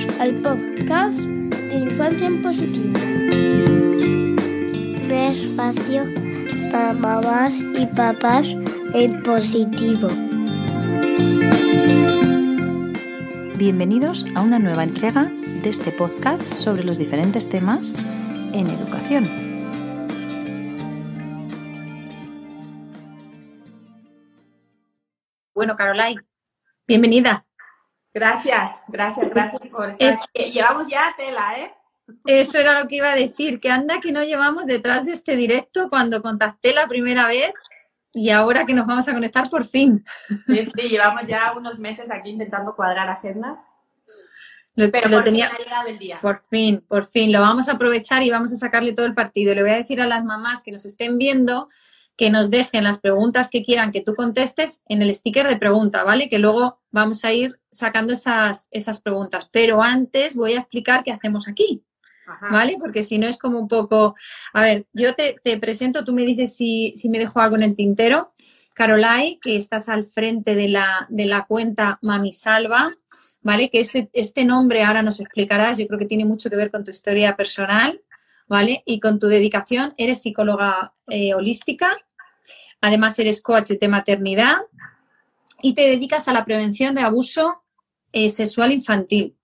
Bienvenidos al podcast de Infancia en Positivo. Un espacio para mamás y papás en positivo. Bienvenidos a una nueva entrega de este podcast sobre los diferentes temas en educación. Bueno, Carolai, bienvenida. Gracias, gracias, gracias por estar aquí. Llevamos ya tela, ¿eh? Eso era lo que iba a decir, que anda que no llevamos detrás de este directo cuando contacté la primera vez y ahora que nos vamos a conectar por fin. Sí, sí, llevamos ya unos meses aquí intentando cuadrar agendas. Lo, Pero lo por tenía, fin día. por fin, por fin, lo vamos a aprovechar y vamos a sacarle todo el partido. Le voy a decir a las mamás que nos estén viendo que nos dejen las preguntas que quieran que tú contestes en el sticker de pregunta, ¿vale? Que luego vamos a ir sacando esas, esas preguntas. Pero antes voy a explicar qué hacemos aquí. Ajá. ¿vale? Porque si no es como un poco... A ver, yo te, te presento, tú me dices si, si me dejo algo en el tintero. Carolai, que estás al frente de la, de la cuenta Mami Salva, ¿vale? Que este, este nombre ahora nos explicarás, yo creo que tiene mucho que ver con tu historia personal, ¿vale? Y con tu dedicación, eres psicóloga eh, holística, además eres coach de maternidad y te dedicas a la prevención de abuso eh, sexual infantil,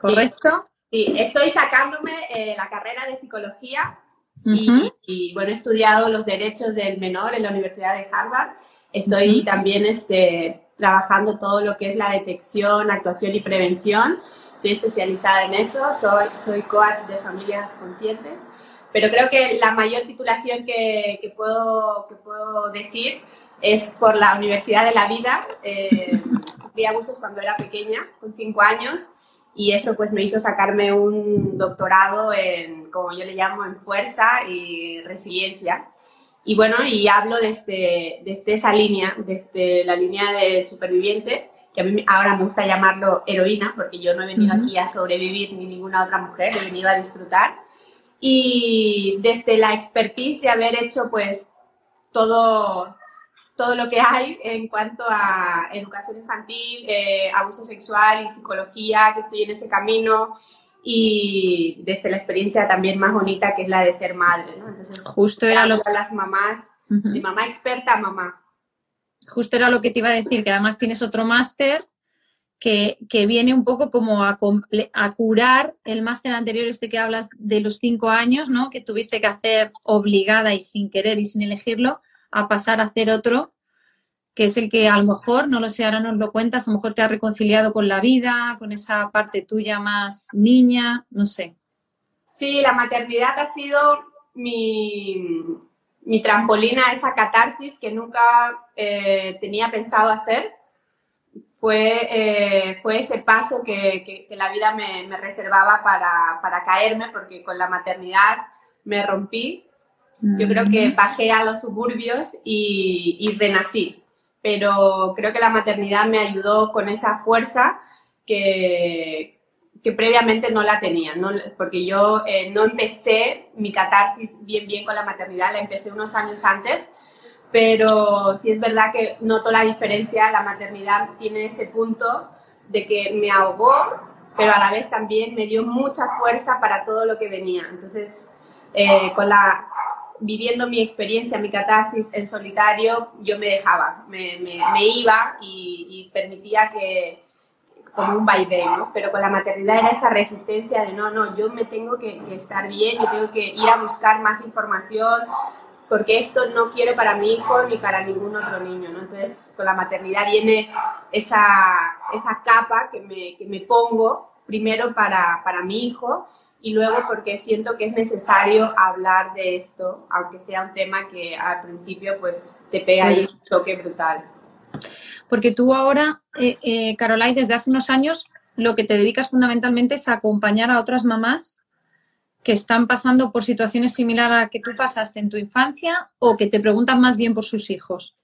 ¿correcto? Sí, estoy sacándome eh, la carrera de psicología y, bueno, he estudiado los derechos del menor en la Universidad de Harvard. Estoy también este, trabajando todo lo que es la detección, actuación y prevención. Soy especializada en eso, soy, soy coach de familias conscientes. Pero creo que la mayor titulación que, que puedo, que puedo decir es por la Universidad de la Vida. Eh, abusos cuando era pequeña, con cinco años, y eso pues me hizo sacarme un doctorado en, como yo le llamo, en fuerza y resiliencia. Y bueno, y hablo desde, desde esa línea, desde la línea de superviviente, que a mí ahora me gusta llamarlo heroína, porque yo no he venido Ujú. aquí a sobrevivir ni ninguna otra mujer, he venido a disfrutar. Y desde la expertise de haber hecho pues todo, todo lo que hay en cuanto a educación infantil, eh, abuso sexual y psicología, que estoy en ese camino, y desde la experiencia también más bonita que es la de ser madre, ¿no? Entonces, Justo era lo a las mamás, Ujú. de mamá experta a mamá. Justo era lo que te iba a decir, que además tienes otro máster que, viene un poco como a curar el máster anterior, este que hablas de los cinco años, ¿no? Que tuviste que hacer obligada y sin querer y sin elegirlo, a pasar a hacer otro, que es el que a lo mejor, no lo sé, ahora nos lo cuentas, a lo mejor te ha reconciliado con la vida, con esa parte tuya más niña, no sé. Sí, la maternidad ha sido mi, mi trampolín a esa catarsis que nunca eh, tenía pensado hacer. Fue, eh, fue ese paso que, que- que la vida me, me reservaba para, para caerme, porque con la maternidad me rompí. Yo creo que bajé a los suburbios y, y renací. Pero creo que la maternidad me ayudó con esa fuerza que, que previamente no la tenía, ¿no? porque yo eh, no empecé mi catarsis bien bien con la maternidad, la empecé unos años antes, pero sí es verdad que noto la diferencia, la maternidad tiene ese punto de que me ahogó, pero a la vez también me dio mucha fuerza para todo lo que venía. Entonces, eh, con la viviendo mi experiencia, mi catarsis en solitario, yo me dejaba, me, me, me iba y, y permitía que, como un vaivén, ¿no? Pero con la maternidad era esa resistencia de no, no, yo me tengo que, que estar bien, yo tengo que ir a buscar más información, porque esto no quiero para mi hijo ni para ningún otro niño, ¿no? Entonces, con la maternidad viene esa, esa capa que me, que me pongo primero para, para mi hijo y luego porque siento que es necesario hablar de esto, aunque sea un tema que al principio pues te pega ahí un choque brutal. Porque tú ahora, eh, eh, Carolai, desde hace unos años, lo que te dedicas fundamentalmente es a acompañar a otras mamás que están pasando por situaciones similares a la que tú pasaste en tu infancia o que te preguntan más bien por sus hijos.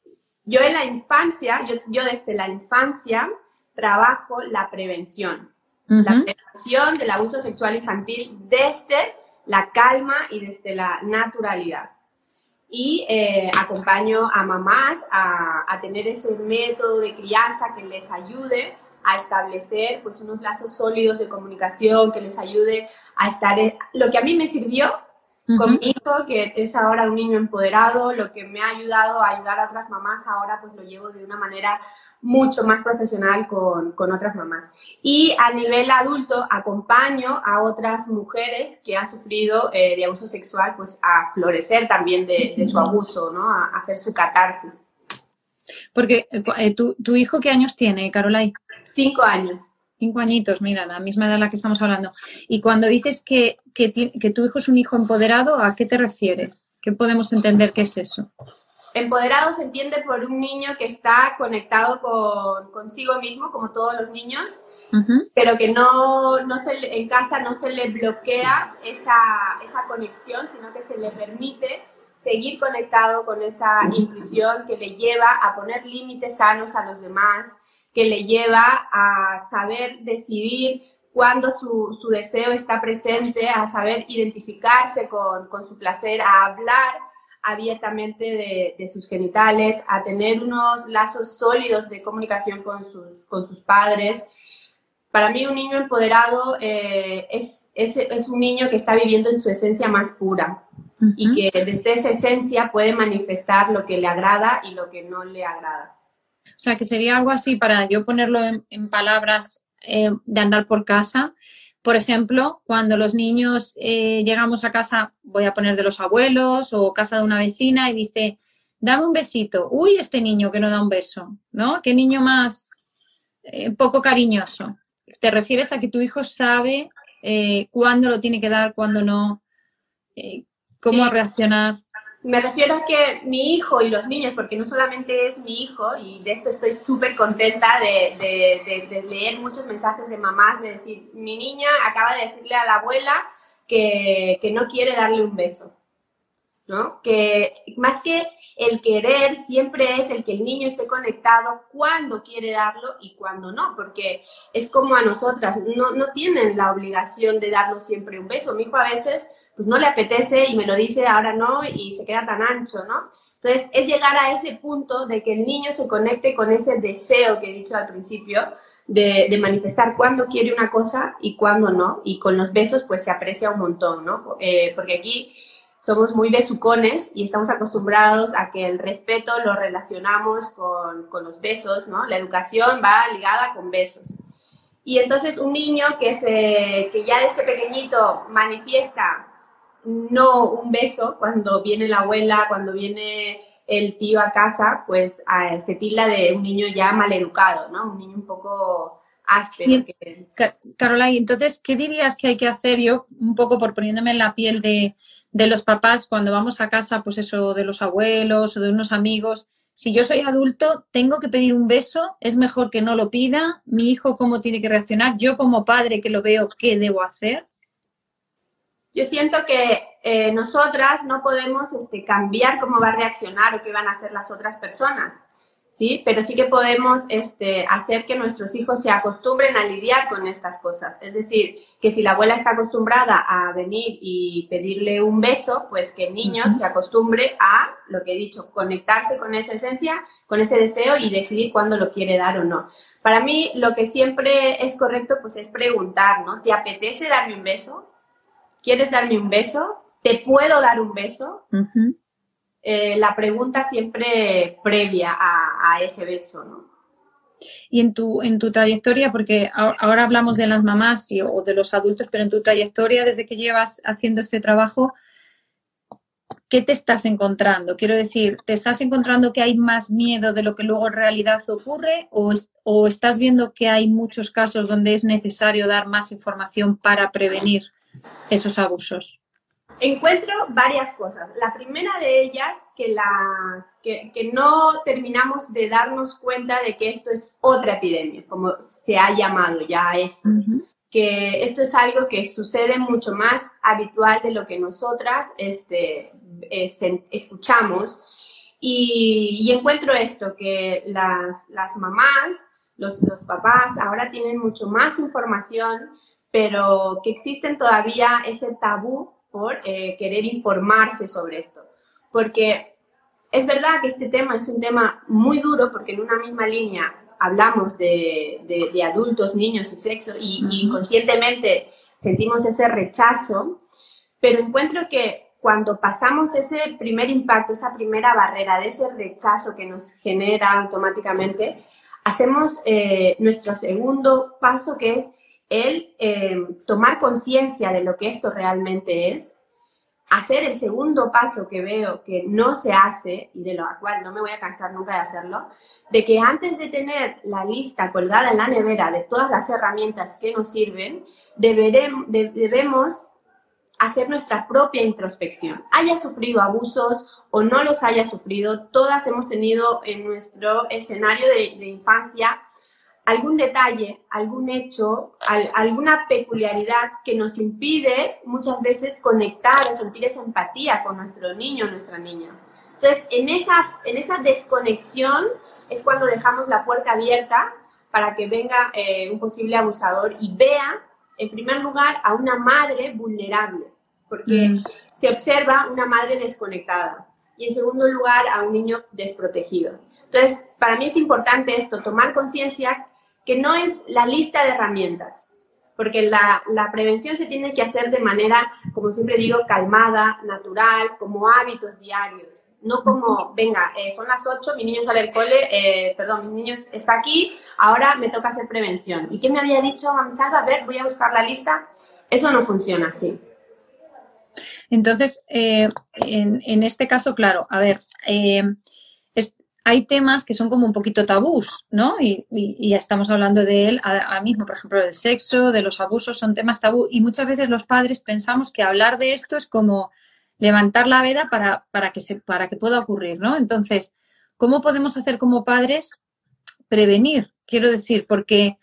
Yo en la infancia, yo, yo desde la infancia trabajo la prevención. La prevención del abuso sexual infantil desde la calma y desde la naturalidad. Y eh, acompaño a mamás a, a tener ese método de crianza que les ayude a a establecer pues unos lazos sólidos de comunicación que les ayude a estar, lo que a mí me sirvió con mi hijo, que es ahora un niño empoderado, lo que me ha ayudado a ayudar a otras mamás ahora, pues lo llevo de una manera mucho más profesional con, con, otras mamás. Y a nivel adulto acompaño a otras mujeres que han sufrido eh, de abuso sexual, pues a florecer también de, de su abuso, ¿no? A, hacer su catarsis. Porque eh, ¿tu, tu, hijo qué años tiene, Carolai? Cinco años. Cinco añitos, mira, la misma edad de la que estamos hablando. Y cuando dices que, que, que tu hijo es un hijo empoderado, ¿a qué te refieres? ¿Qué podemos entender que es eso? Empoderado se entiende por un niño que está conectado con consigo mismo, como todos los niños, pero que no, no se, en casa no se le bloquea esa, esa conexión, sino que se le permite seguir conectado con esa intuición que le lleva a poner límites sanos a los demás, que le lleva a saber decidir cuándo su, su deseo está presente, a saber identificarse con, con su placer, a hablar abiertamente de, sus genitales, a tener unos lazos sólidos de comunicación con sus, con sus padres. Para mí un niño empoderado eh, es, es, es, un niño que está viviendo en su esencia más pura y que desde esa esencia puede manifestar lo que le agrada y lo que no le agrada. O sea, que sería algo así para yo ponerlo en, palabras eh, de andar por casa, por ejemplo, cuando los niños eh, llegamos a casa, voy a poner de los abuelos o casa de una vecina y dice, dame un besito. Uy, este niño que no da un beso, ¿no? Qué niño más eh, poco cariñoso. ¿Te refieres a que tu hijo sabe eh, cuándo lo tiene que dar, cuándo no? ¿Cómo reaccionar? Me refiero a que mi hijo y los niños, porque no solamente es mi hijo, y de esto estoy súper contenta de, de, de, leer muchos mensajes de mamás, de decir, mi niña acaba de decirle a la abuela que, que no quiere darle un beso. ¿no? Que más que el querer, siempre es el que el niño esté conectado cuando quiere darlo y cuando no, porque es como a nosotras, no, no tienen la obligación de darnos siempre un beso. Mi hijo a veces pues no le apetece y me lo dice ahora no y se queda tan ancho, ¿no? Entonces, es llegar a ese punto de que el niño se conecte con ese deseo que he dicho al principio, de, manifestar cuándo quiere una cosa y cuándo no. Y con los besos, pues se aprecia un montón, ¿no? Eh, porque aquí somos muy besucones y estamos acostumbrados a que el respeto lo relacionamos con, con los besos, ¿no? La educación va ligada con besos. Y entonces un niño que, se, que ya desde pequeñito manifiesta no un beso cuando viene la abuela, cuando viene el tío a casa, pues se tila de un niño ya maleducado, ¿no? Un niño un poco áspero. Carola, y entonces, ¿qué dirías que hay que hacer yo, un poco por poniéndome en la piel de, de los papás, cuando vamos a casa, pues eso, de los abuelos o de unos amigos? Si yo soy adulto, tengo que pedir un beso, es mejor que no lo pida. Mi hijo, ¿cómo tiene que reaccionar? Yo como padre que lo veo, ¿qué debo hacer? Yo siento que eh, nosotras no podemos este, cambiar cómo va a reaccionar o qué van a hacer las otras personas, ¿sí? Pero sí que podemos este, hacer que nuestros hijos se acostumbren a lidiar con estas cosas. Es decir, que si la abuela está acostumbrada a venir y pedirle un beso, pues que el niño se acostumbre a, lo que he dicho, conectarse con esa esencia, con ese deseo y decidir cuándo lo quiere dar o no. Para mí, lo que siempre es correcto, pues es preguntar, ¿no? ¿Te apetece darme un beso? ¿Quieres darme un beso? ¿Te puedo dar un beso? Eh, la pregunta siempre previa a, ese beso, ¿no? Y en tu, en tu trayectoria, porque ahora hablamos de las mamás o de los adultos, pero en tu trayectoria, desde que llevas haciendo este trabajo, ¿qué te estás encontrando? Quiero decir, ¿te estás encontrando que hay más miedo de lo que luego en realidad ocurre o, o estás viendo que hay muchos casos donde es necesario dar más información para prevenir esos abusos? Encuentro varias cosas. La primera de ellas, que, las, que, no terminamos de darnos cuenta de que esto es otra epidemia, como se ha llamado ya esto. Que esto es algo que sucede mucho más habitual de lo que nosotras este, escuchamos. Y, encuentro esto, que las, las mamás, los, los papás ahora tienen mucho más información pero que existen todavía ese tabú por eh, querer informarse sobre esto. Porque es verdad que este tema es un tema muy duro porque en una misma línea hablamos de, adultos, niños y sexo y, y inconscientemente sentimos ese rechazo, pero encuentro que cuando pasamos ese primer impacto, esa primera barrera de ese rechazo que nos genera automáticamente, hacemos eh, nuestro segundo paso que es el eh, tomar conciencia de lo que esto realmente es, hacer el segundo paso que veo que no se hace y de lo cual no me voy a cansar nunca de hacerlo, de que antes de tener la lista colgada en la nevera de todas las herramientas que nos sirven, debemos hacer nuestra propia introspección. Haya sufrido abusos o no los haya sufrido, todas hemos tenido en nuestro escenario de, infancia algún detalle, algún hecho, alguna peculiaridad que nos impide muchas veces conectar o sentir esa empatía con nuestro niño o nuestra niña. Entonces, en esa, en esa desconexión es cuando dejamos la puerta abierta para que venga eh, un posible abusador y vea en primer lugar, a una madre vulnerable, porque mm. se observa una madre desconectada. Y en segundo lugar, a un niño desprotegido. Entonces, para mí es importante esto, tomar conciencia que no es la lista de herramientas, porque la, la, prevención se tiene que hacer de manera, como siempre digo, calmada, natural, como hábitos diarios no como, venga, eh, son las 8, mi niño sale del cole, eh, perdón, mi niño está aquí, ahora me toca hacer prevención. ¿Y quién me había dicho, Salva? A ver, voy a buscar la lista. Eso no funciona así. Entonces, eh, en, este caso, claro, a ver, hay temas que son como un poquito tabús, ¿no? Y, ya estamos hablando de él ahora mismo, por ejemplo, del sexo, de los abusos, son temas tabú. Y muchas veces los padres pensamos que hablar de esto es como levantar la veda para, para, que, para que pueda ocurrir, ¿no? Entonces, ¿cómo podemos hacer como padres prevenir? Quiero decir, porque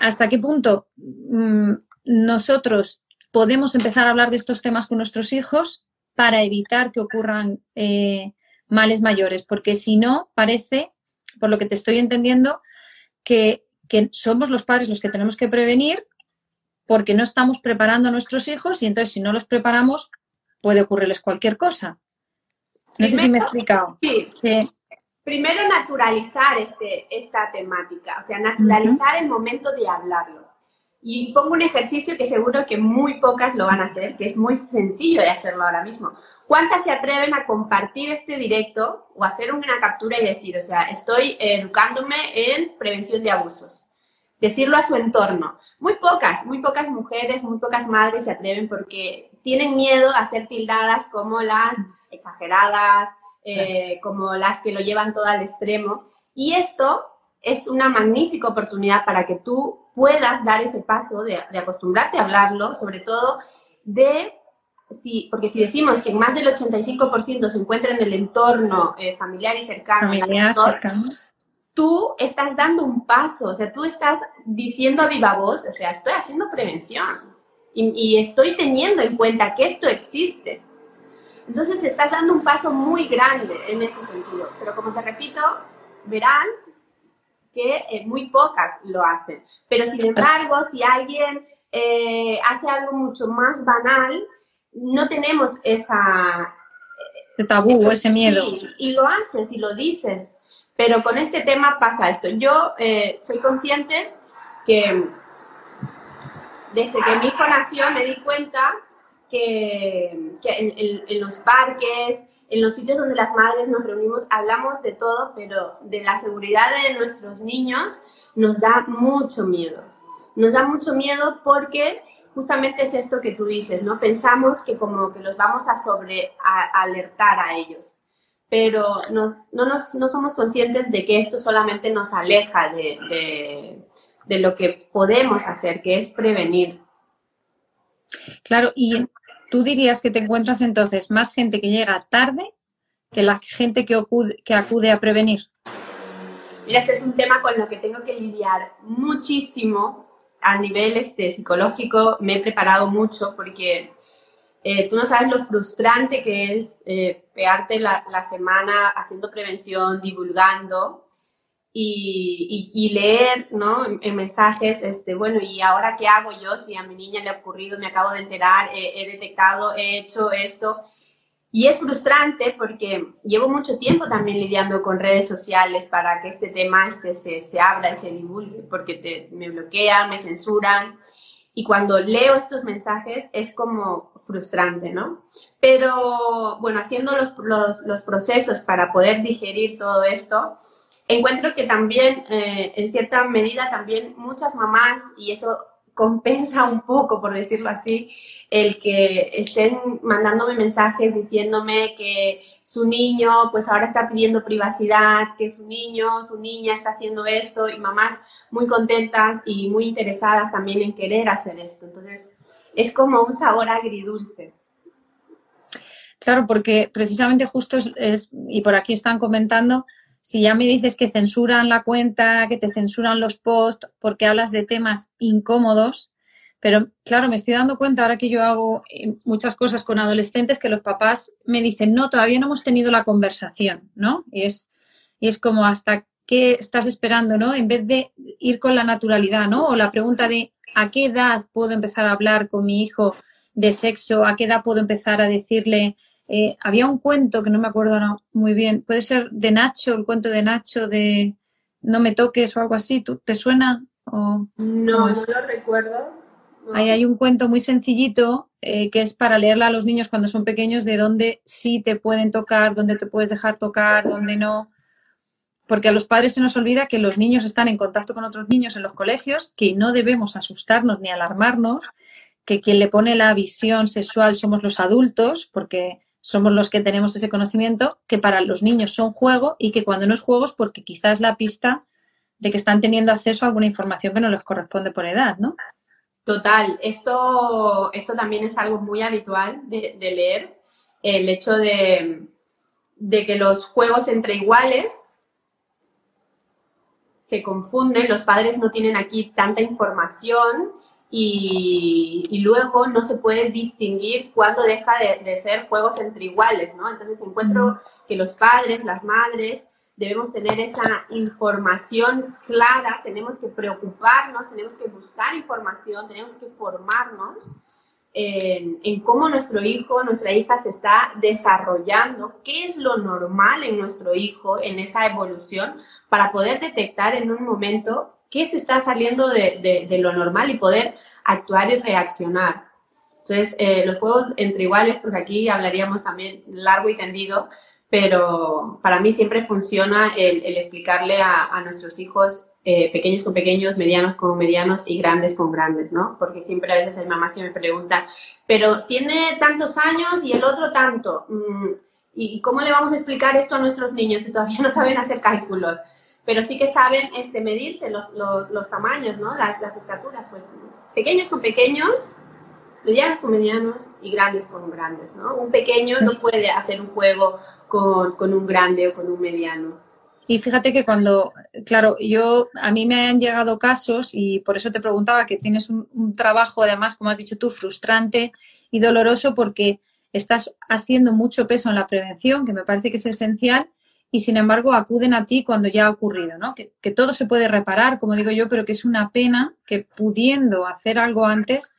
hasta qué punto mm, nosotros podemos empezar a hablar de estos temas con nuestros hijos para evitar que ocurran eh, males mayores, porque si no, parece, por lo que te estoy entendiendo, que, que somos los padres los que tenemos que prevenir porque no estamos preparando a nuestros hijos y entonces si no los preparamos, puede ocurrirles cualquier cosa. No sé si me he explicado. Sí. Primero naturalizar este, esta temática, o sea, naturalizar el momento de hablarlo. Y pongo un ejercicio que seguro que muy pocas lo van a hacer, que es muy sencillo de hacerlo ahora mismo. ¿Cuántas se atreven a compartir este directo o hacer una captura y decir, o sea, estoy educándome en prevención de abusos? decirlo a su entorno. Muy pocas, muy pocas mujeres, muy pocas madres se atreven porque tienen miedo a ser tildadas como las exageradas, eh, como las que lo llevan todo al extremo. Y esto es una magnífica oportunidad para que tú puedas dar ese paso de, acostumbrarte a hablarlo, sobre todo de Sí, porque si decimos que más del 85% se encuentra en el entorno eh, familiar y cercano, familiar, cercano tú estás dando un paso, o sea, tú estás diciendo a viva voz, o sea, estoy haciendo prevención y, estoy teniendo en cuenta que esto existe. Entonces estás dando un paso muy grande en ese sentido. Pero como te repito, verás que eh, muy pocas lo hacen. Pero sin embargo, si alguien eh, hace algo mucho más banal, no tenemos esa... Ese tabú, ese miedo. y lo haces y lo dices. Pero con este tema pasa esto. Yo eh, soy consciente que desde que mi hijo nació me di cuenta que, en, los parques, en los sitios donde las madres nos reunimos, hablamos de todo, pero de la seguridad de nuestros niños nos da mucho miedo. Nos da mucho miedo porque justamente es esto que tú dices, ¿no? Pensamos que como que los vamos a sobre alertar a ellos pero no, no, somos conscientes de que esto solamente nos aleja de, lo que podemos hacer, que es prevenir. Claro, y tú dirías que te encuentras entonces más gente que llega tarde que la gente que acude, a prevenir. Mira, ese es un tema con lo que tengo que lidiar muchísimo a nivel este, psicológico. Me he preparado mucho porque eh, tú no sabes lo frustrante que es eh, pegarte la, semana haciendo prevención, divulgando y, leer ¿no? en, mensajes, este, bueno, ¿y ahora qué hago yo si a mi niña le ha ocurrido, me acabo de enterar, he detectado, he hecho esto? Y es frustrante porque llevo mucho tiempo también lidiando con redes sociales para que este tema este se, se abra y se divulgue, porque te, me bloquean, me censuran. Y cuando leo estos mensajes es como frustrante, ¿no? Pero bueno, haciendo los, los, los procesos para poder digerir todo esto, encuentro que también, eh, en cierta medida, también muchas mamás, y eso compensa un poco, por decirlo así, el que estén mandándome mensajes diciéndome que su niño pues ahora está pidiendo privacidad, que su niño, su niña está haciendo esto y mamás muy contentas y muy interesadas también en querer hacer esto. Entonces es como un sabor agridulce. Claro, porque precisamente justo es, y por aquí están comentando, si ya me dices que censuran la cuenta, que te censuran los posts porque hablas de temas incómodos, pero claro, me estoy dando cuenta ahora que yo hago eh, muchas cosas con adolescentes que los papás me dicen, no, todavía no hemos tenido la conversación, ¿no? Y es, y es como hasta qué estás esperando, ¿no? En vez de ir con la naturalidad, ¿no? O la pregunta de a qué edad puedo empezar a hablar con mi hijo de sexo, a qué edad puedo empezar a decirle eh, había un cuento que no me acuerdo ahora muy bien, puede ser de Nacho, el cuento de Nacho de No me toques o algo así, ¿Tú, ¿te suena? O, no, no lo recuerdo. Ahí hay un cuento muy sencillito eh, que es para leerla a los niños cuando son pequeños de dónde sí te pueden tocar, dónde te puedes dejar tocar, dónde no. Porque a los padres se nos olvida que los niños están en contacto con otros niños en los colegios, que no debemos asustarnos ni alarmarnos, que quien le pone la visión sexual somos los adultos, porque somos los que tenemos ese conocimiento, que para los niños son juego y que cuando no es juego es porque quizás la pista de que están teniendo acceso a alguna información que no les corresponde por edad, ¿no? Total, esto, esto también es algo muy habitual de, leer, el hecho de, de que los juegos entre iguales se confunden, los padres no tienen aquí tanta información y, luego no se puede distinguir cuándo deja de, ser juegos entre iguales, ¿no? Entonces encuentro que los padres, las madres, debemos tener esa información clara, tenemos que preocuparnos, tenemos que buscar información, tenemos que formarnos en, en, cómo nuestro hijo, nuestra hija se está desarrollando, qué es lo normal en nuestro hijo, en esa evolución, para poder detectar en un momento qué se está saliendo de, lo normal y poder actuar y reaccionar. Entonces, eh, los juegos entre iguales, pues aquí hablaríamos también largo y tendido, pero para mí siempre funciona el, explicarle a, nuestros hijos eh, pequeños con pequeños, medianos con medianos y grandes con grandes, ¿no? Porque siempre a veces hay mamás que me preguntan, pero tiene tantos años y el otro tanto. Mm, ¿Y cómo le vamos a explicar esto a nuestros niños si todavía no saben hacer cálculos? Pero sí que saben este, medirse los, los, los tamaños, ¿no? Las, las, estaturas, pues pequeños con pequeños, medianos con medianos y grandes con grandes, ¿no? Un pequeño no puede hacer un juego con, con un grande o con un mediano. Y fíjate que cuando, claro, yo, a mí me han llegado casos y por eso te preguntaba que tienes un, un trabajo, además, como has dicho tú, frustrante y doloroso porque estás haciendo mucho peso en la prevención, que me parece que es esencial, y sin embargo acuden a ti cuando ya ha ocurrido, ¿no? Que, todo se puede reparar, como digo yo, pero que es una pena que pudiendo hacer algo antes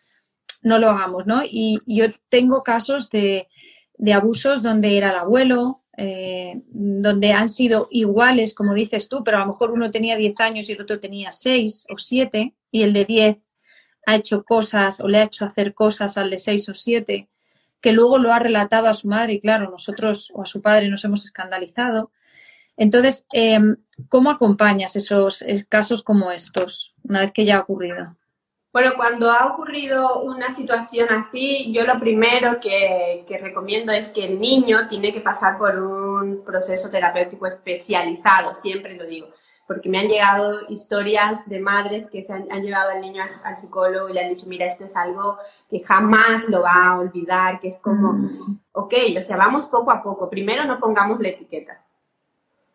no lo hagamos, ¿no? Y, yo tengo casos de, abusos donde era el abuelo, eh, donde han sido iguales, como dices tú, pero a lo mejor uno tenía 10 años y el otro tenía 6 o 7 y el de 10 ha hecho cosas o le ha hecho hacer cosas al de 6 o 7 que luego lo ha relatado a su madre y claro, nosotros o a su padre nos hemos escandalizado. Entonces, em, ¿cómo acompañas esos casos como estos una vez que ya ha ocurrido? Bueno, cuando ha ocurrido una situación así, yo lo primero que, recomiendo es que el niño tiene que pasar por un proceso terapéutico especializado, siempre lo digo porque me han llegado historias de madres que se han, llevado al niño al, psicólogo y le han dicho, mira, esto es algo que jamás lo va a olvidar, que es como, mm. ok, o sea, vamos poco a poco. Primero no pongamos la etiqueta,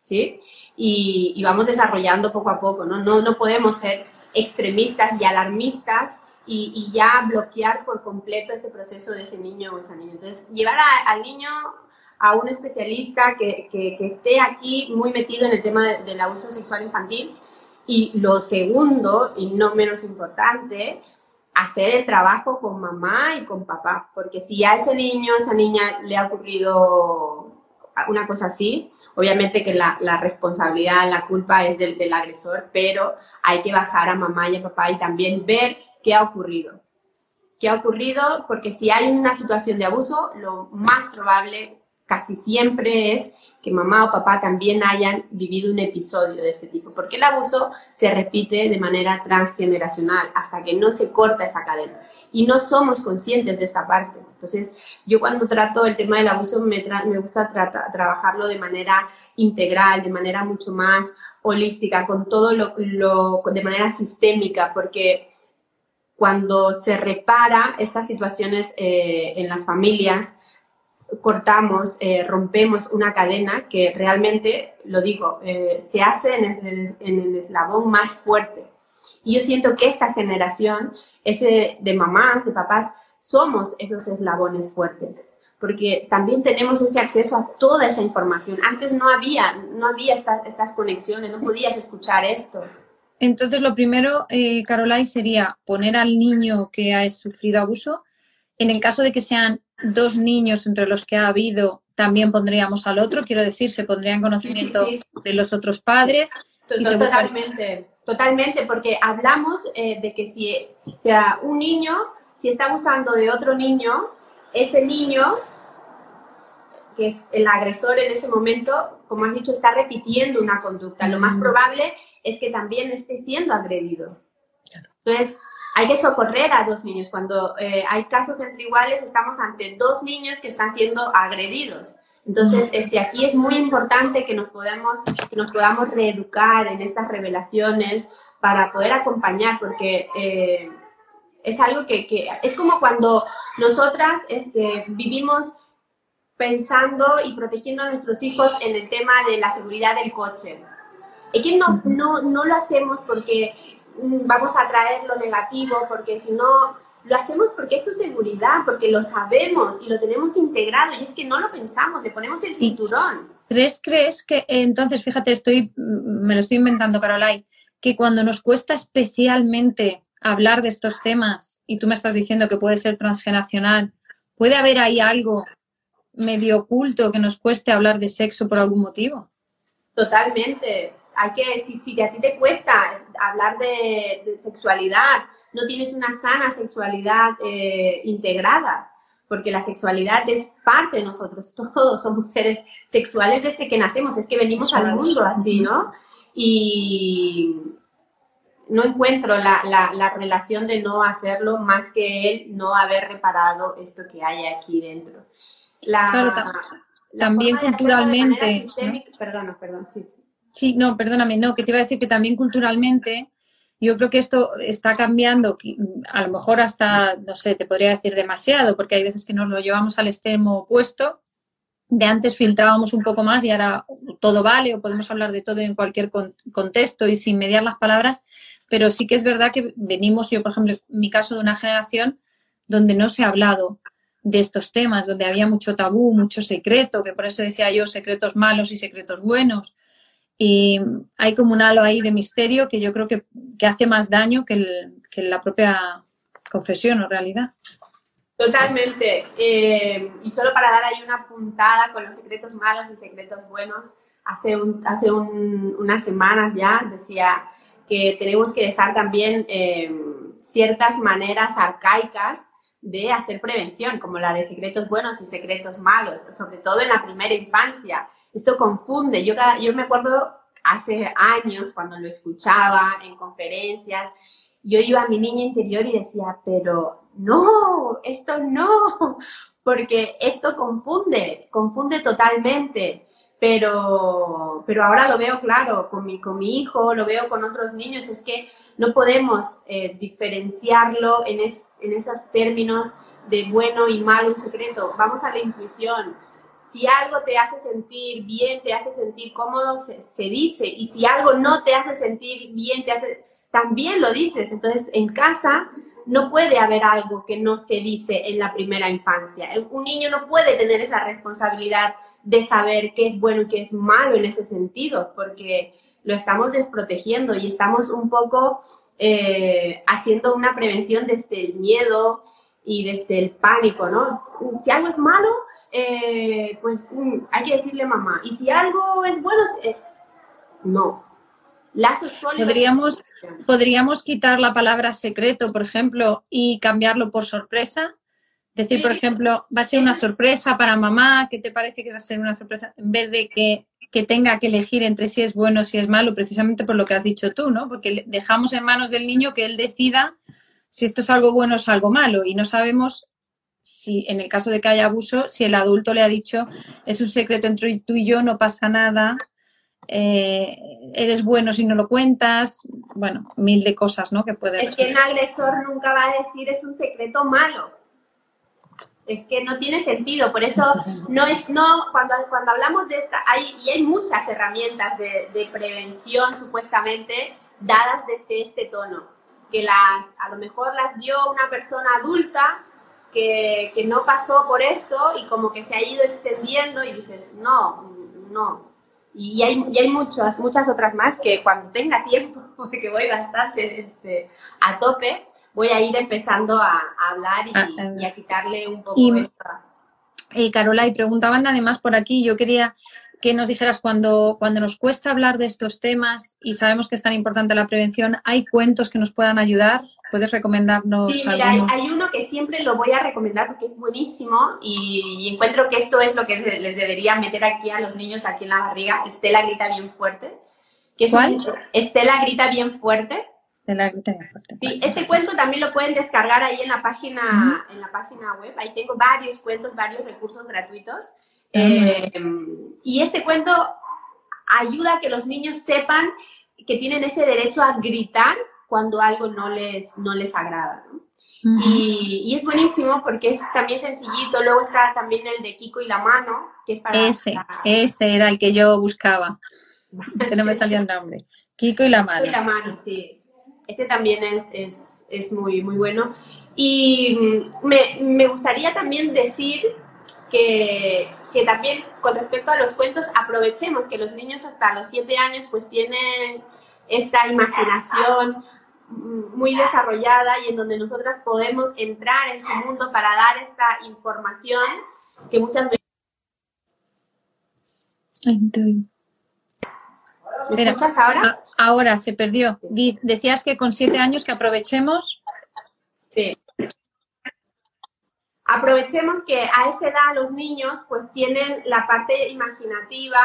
¿sí? Y, vamos desarrollando poco a poco, ¿no? No, no podemos ser extremistas y alarmistas y, y, ya bloquear por completo ese proceso de ese niño o esa niña. Entonces, llevar al niño a un especialista que, que, esté aquí muy metido en el tema del abuso sexual infantil. Y lo segundo, y no menos importante, hacer el trabajo con mamá y con papá, porque si a ese niño, esa niña le ha ocurrido una cosa así, obviamente que la, responsabilidad, la culpa es del, del, agresor, pero hay que bajar a mamá y a papá y también ver qué ha ocurrido. ¿Qué ha ocurrido? Porque si hay una situación de abuso, lo más probable casi siempre es que mamá o papá también hayan vivido un episodio de este tipo, porque el abuso se repite de manera transgeneracional hasta que no se corta esa cadena y no somos conscientes de esta parte. Entonces, yo cuando trato el tema del abuso me, me gusta trabajarlo de manera integral, de manera mucho más holística, con todo lo, lo de manera sistémica, porque cuando se repara estas situaciones eh, en las familias, cortamos, eh, rompemos una cadena que realmente, lo digo, eh, se hace en el, eslabón más fuerte. Y yo siento que esta generación, ese de mamás, de papás, somos esos eslabones fuertes, porque también tenemos ese acceso a toda esa información. Antes no había, no había estas conexiones, no podías escuchar esto. Entonces, lo primero, eh, sería poner al niño que ha sufrido abuso. En el caso de que sean dos niños entre los que ha habido, también pondríamos al otro, quiero decir, se pondría en conocimiento de los otros padres. Totalmente, totalmente, porque hablamos eh, de que si sea, un niño, si está abusando de otro niño, ese niño, que es el agresor en ese momento, como has dicho, está repitiendo una conducta. Lo más probable es que también esté siendo agredido. Entonces, hay que socorrer a dos niños. Cuando eh, hay casos entre iguales, estamos ante dos niños que están siendo agredidos. Entonces, este, aquí es muy importante que nos, podamos, que nos podamos reeducar en estas revelaciones para poder acompañar, porque eh, es algo que, que, es como cuando nosotras este, vivimos pensando y protegiendo a nuestros hijos en el tema de la seguridad del coche. Es que no, no, no lo hacemos porque vamos a traer lo negativo, porque si no, lo hacemos porque es su seguridad, porque lo sabemos y lo tenemos integrado y es que no lo pensamos, le ponemos el cinturón. ¿Crees, crees que entonces, fíjate, estoy, mm, me lo estoy inventando, Carolai, que cuando nos cuesta especialmente hablar de estos temas y tú me estás diciendo que puede ser transgeneracional, puede haber ahí algo medio oculto que nos cueste hablar de sexo por algún motivo? Totalmente, hay que, si, si a ti te cuesta hablar de, sexualidad, no tienes una sana sexualidad eh, integrada, porque la sexualidad es parte de nosotros, todos somos seres sexuales desde que nacemos, es que venimos al mundo así, ¿no? Y no encuentro la, la, relación de no hacerlo más que él no haber reparado esto que hay aquí dentro. La, también culturalmente. Perdón, perdón, sí. Sí, no, perdóname, no, que te iba a decir que también culturalmente yo creo que esto está cambiando, a lo mejor hasta, no sé, te podría decir demasiado, porque hay veces que nos lo llevamos al extremo opuesto. De antes filtrábamos un poco más y ahora todo vale o podemos hablar de todo en cualquier contexto y sin mediar las palabras, pero sí que es verdad que venimos, yo por ejemplo, en mi caso, de una generación donde no se ha hablado de estos temas, donde había mucho tabú, mucho secreto, que por eso decía yo secretos malos y secretos buenos. Y hay como un halo ahí de misterio que yo creo que, hace más daño que, la propia confesión o realidad. Totalmente. Eh, y solo para dar ahí una puntada con los secretos malos y secretos buenos, hace, hace unas semanas ya decía que tenemos que dejar también eh, ciertas maneras arcaicas de hacer prevención, como la de secretos buenos y secretos malos, sobre todo en la primera infancia esto confunde. Yo, yo me acuerdo hace años cuando lo escuchaba en conferencias, yo iba a mi niña interior y decía, pero no, esto no, porque esto confunde, confunde totalmente. Pero, pero ahora lo veo claro con mi, con mi hijo, lo veo con otros niños, es que no podemos eh, diferenciarlo en, en esos términos de bueno y malo, un secreto. Vamos a la intuición si algo te hace sentir bien, te hace sentir cómodo, se, dice. Y si algo no te hace sentir bien, te hace, también lo dices. Entonces, en casa no puede haber algo que no se dice en la primera infancia. Un niño no puede tener esa responsabilidad de saber qué es bueno y qué es malo en ese sentido, porque lo estamos desprotegiendo y estamos un poco eh, haciendo una prevención desde el miedo y desde el pánico, ¿no? Si algo es malo, eh, pues hay que decirle mamá. Y si algo es bueno, eh, no. Lazos sólidos. ¿Podríamos, ¿Podríamos quitar la palabra secreto, por ejemplo, y cambiarlo por sorpresa? Decir, por ejemplo, va a ser una sorpresa para mamá, ¿qué te parece que va a ser una sorpresa? En vez de que, que tenga que elegir entre si es bueno o si es malo, precisamente por lo que has dicho tú, ¿no? Porque dejamos en manos del niño que él decida si esto es algo bueno o es algo malo y no sabemos si en el caso de que haya abuso, si el adulto le ha dicho es un secreto entre tú y yo, no pasa nada, eh, eres bueno si no lo cuentas, bueno, mil de cosas, ¿no? Que puede. Es que el agresor nunca va a decir es un secreto malo es que no tiene sentido. Por eso no es, no, cuando, cuando hablamos de esta, hay, y hay muchas herramientas de, de, prevención supuestamente dadas desde este tono, que las, a lo mejor las dio una persona adulta que, que no pasó por esto y como que se ha ido extendiendo y dices, no, no. Y hay, y hay muchas, muchas otras más que cuando tenga tiempo, porque voy bastante este, a tope, voy a ir empezando a, hablar y, ah, y, a quitarle un poco y, esta... Eh, Carola, y preguntaban además por aquí, yo quería que nos dijeras cuando, cuando nos cuesta hablar de estos temas y sabemos que es tan importante la prevención, ¿hay cuentos que nos puedan ayudar? ¿Puedes recomendarnos? Sí, mira, hay, hay, uno que siempre lo voy a recomendar porque es buenísimo y, y, encuentro que esto es lo que les debería meter aquí a los niños aquí en la barriga. Estela grita bien fuerte. Que es ¿Cuál? Un, Estela grita bien fuerte. Estela grita bien fuerte. Sí, este cuento también lo pueden descargar ahí en la página, uh -huh. en la página web. Ahí tengo varios cuentos, varios recursos gratuitos. Uh -huh. eh, y este cuento ayuda a que los niños sepan que tienen ese derecho a gritar cuando algo no les, no les agrada. ¿no? Uh -huh. y, y, es buenísimo porque es también sencillito. Luego está también el de Kiko y la mano, que es para... Ese, para... ese era el que yo buscaba, que no me salió el nombre. Kiko y la mano. Kiko y la mano, sí. Ese también es, es, es muy, muy bueno. Y me, me gustaría también decir que, que, también con respecto a los cuentos aprovechemos que los niños hasta los siete años pues tienen esta imaginación muy desarrollada y en donde nosotras podemos entrar en su mundo para dar esta información que muchas veces... ¿Me escuchas ahora? Ahora se perdió. Decías que con siete años que aprovechemos. Sí. Aprovechemos que a esa edad los niños pues tienen la parte imaginativa,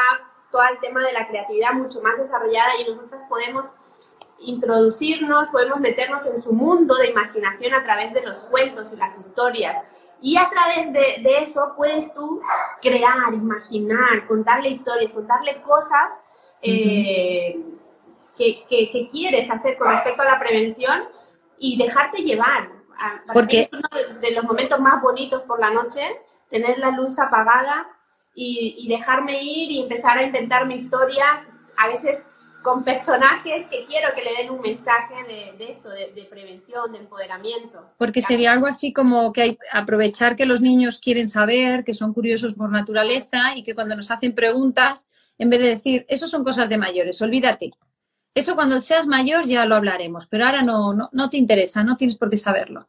todo el tema de la creatividad mucho más desarrollada y nosotros podemos introducirnos, podemos meternos en su mundo de imaginación a través de los cuentos y las historias. Y a través de, de eso puedes tú crear, imaginar, contarle historias, contarle cosas eh, uh -huh. que, que, que, quieres hacer con respecto a la prevención y dejarte llevar. Porque es uno de los momentos más bonitos por la noche, tener la luz apagada y, y dejarme ir y empezar a inventarme historias, a veces con personajes que quiero que le den un mensaje de, de esto, de, de, prevención, de empoderamiento. Porque sería algo así como que hay, aprovechar que los niños quieren saber, que son curiosos por naturaleza y que cuando nos hacen preguntas, en vez de decir, eso son cosas de mayores, olvídate. Eso cuando seas mayor ya lo hablaremos, pero ahora no, no, no te interesa, no tienes por qué saberlo.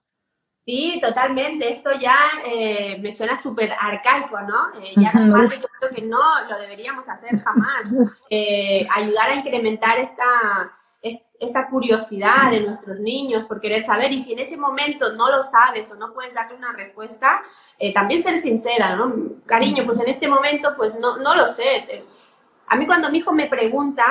Sí, totalmente. Esto ya eh, me suena súper arcaico, ¿no? Eh, ya padres yo creo que no lo deberíamos hacer jamás. Eh, ayudar a incrementar esta, esta curiosidad de nuestros niños por querer saber y si en ese momento no lo sabes o no puedes darle una respuesta, eh, también ser sincera, ¿no? Cariño, pues en este momento pues no, no lo sé. A mí cuando mi hijo me pregunta,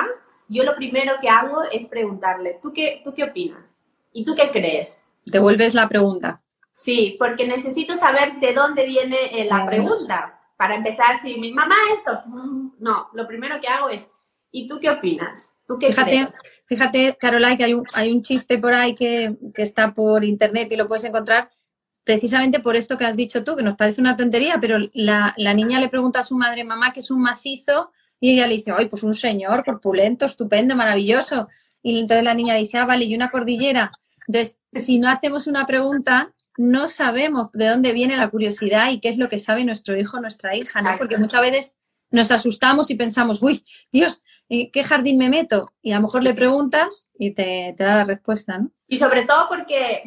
yo lo primero que hago es preguntarle, ¿tú qué, tú qué opinas? ¿Y tú qué crees? Devuelves la pregunta. Sí, porque necesito saber de dónde viene eh, la pregunta. Para empezar, si mi mamá esto, no, lo primero que hago es, ¿y tú qué opinas? ¿Tú qué fíjate, crees? fíjate, Caroline, que hay un, hay un chiste por ahí que, que está por internet y lo puedes encontrar precisamente por esto que has dicho tú, que nos parece una tontería, pero la, la niña le pregunta a su madre, mamá, que es un macizo, y ella le dice, ay, pues un señor corpulento, estupendo, maravilloso. Y entonces la niña le dice, ah, vale, y una cordillera. Entonces, si no hacemos una pregunta, no sabemos de dónde viene la curiosidad y qué es lo que sabe nuestro hijo o nuestra hija, ¿no? Porque muchas veces nos asustamos y pensamos, uy, Dios, ¿qué jardín me meto? Y a lo mejor le preguntas y te, da la respuesta, ¿no? Y sobre todo porque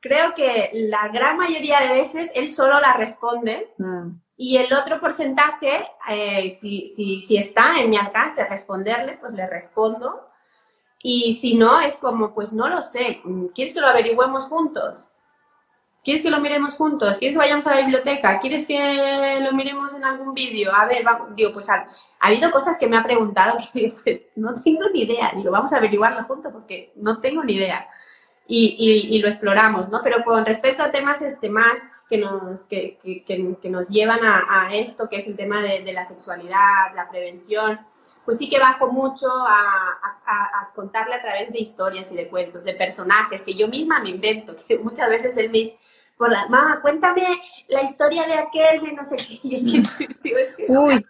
creo que la gran mayoría de veces él solo la responde mm. Y el otro porcentaje, eh, si, si, si está en mi alcance responderle, pues le respondo. Y si no, es como, pues no lo sé, ¿quieres que lo averigüemos juntos? ¿Quieres que lo miremos juntos? ¿Quieres que vayamos a la biblioteca? ¿Quieres que lo miremos en algún vídeo? A ver, digo, pues ha, habido cosas que me ha preguntado que pues, no tengo ni idea. Digo, vamos a averiguarlo juntos porque no tengo ni idea. Y, lo exploramos, ¿no? Pero con respecto a temas este, más que nos, que, que, nos llevan a, esto, que es el tema de, la sexualidad, la prevención, pues sí que bajo mucho a, a, contarle a través de historias y de cuentos, de personajes que yo misma me invento, que muchas veces él me dice, por la mamá, cuéntame la historia de aquel, de no sé qué. Uy,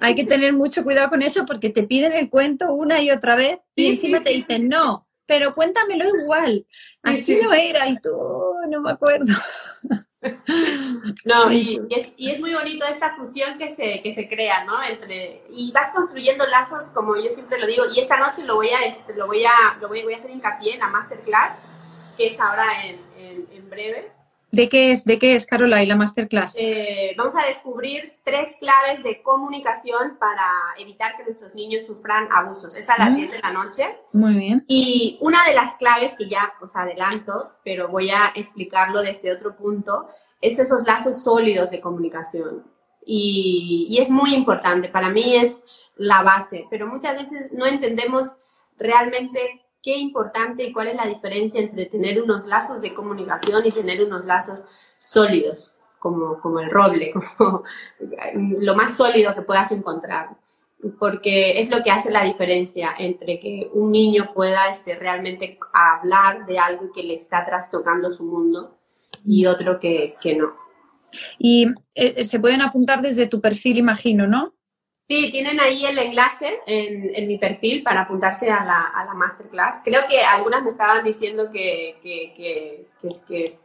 hay que tener mucho cuidado con eso porque te piden el cuento una y otra vez y encima te dicen, no, pero cuéntamelo igual. Así no era y tú, no me acuerdo. No, y, es, y, es, muy bonito esta fusión que se, que se crea, ¿no? Entre, y vas construyendo lazos, como yo siempre lo digo, y esta noche lo voy a, este, lo voy a, lo voy, a hacer hincapié en la masterclass, que es ahora en, en breve, ¿De qué es, de qué es Carola y la masterclass? Eh, vamos a descubrir tres claves de comunicación para evitar que nuestros niños sufran abusos. Es a las 10 de la noche. Muy bien. Y una de las claves que ya os adelanto, pero voy a explicarlo desde otro punto, es esos lazos sólidos de comunicación. Y, y es muy importante. Para mí es la base, pero muchas veces no entendemos realmente qué importante y cuál es la diferencia entre tener unos lazos de comunicación y tener unos lazos sólidos, como, como el roble, como lo más sólido que puedas encontrar. Porque es lo que hace la diferencia entre que un niño pueda este, realmente hablar de algo que le está trastocando su mundo y otro que, que no. Y eh, se pueden apuntar desde tu perfil, imagino, ¿no? Sí, tienen ahí el enlace en, mi perfil para apuntarse a la, a la, masterclass. Creo que algunas me estaban diciendo que, que, que,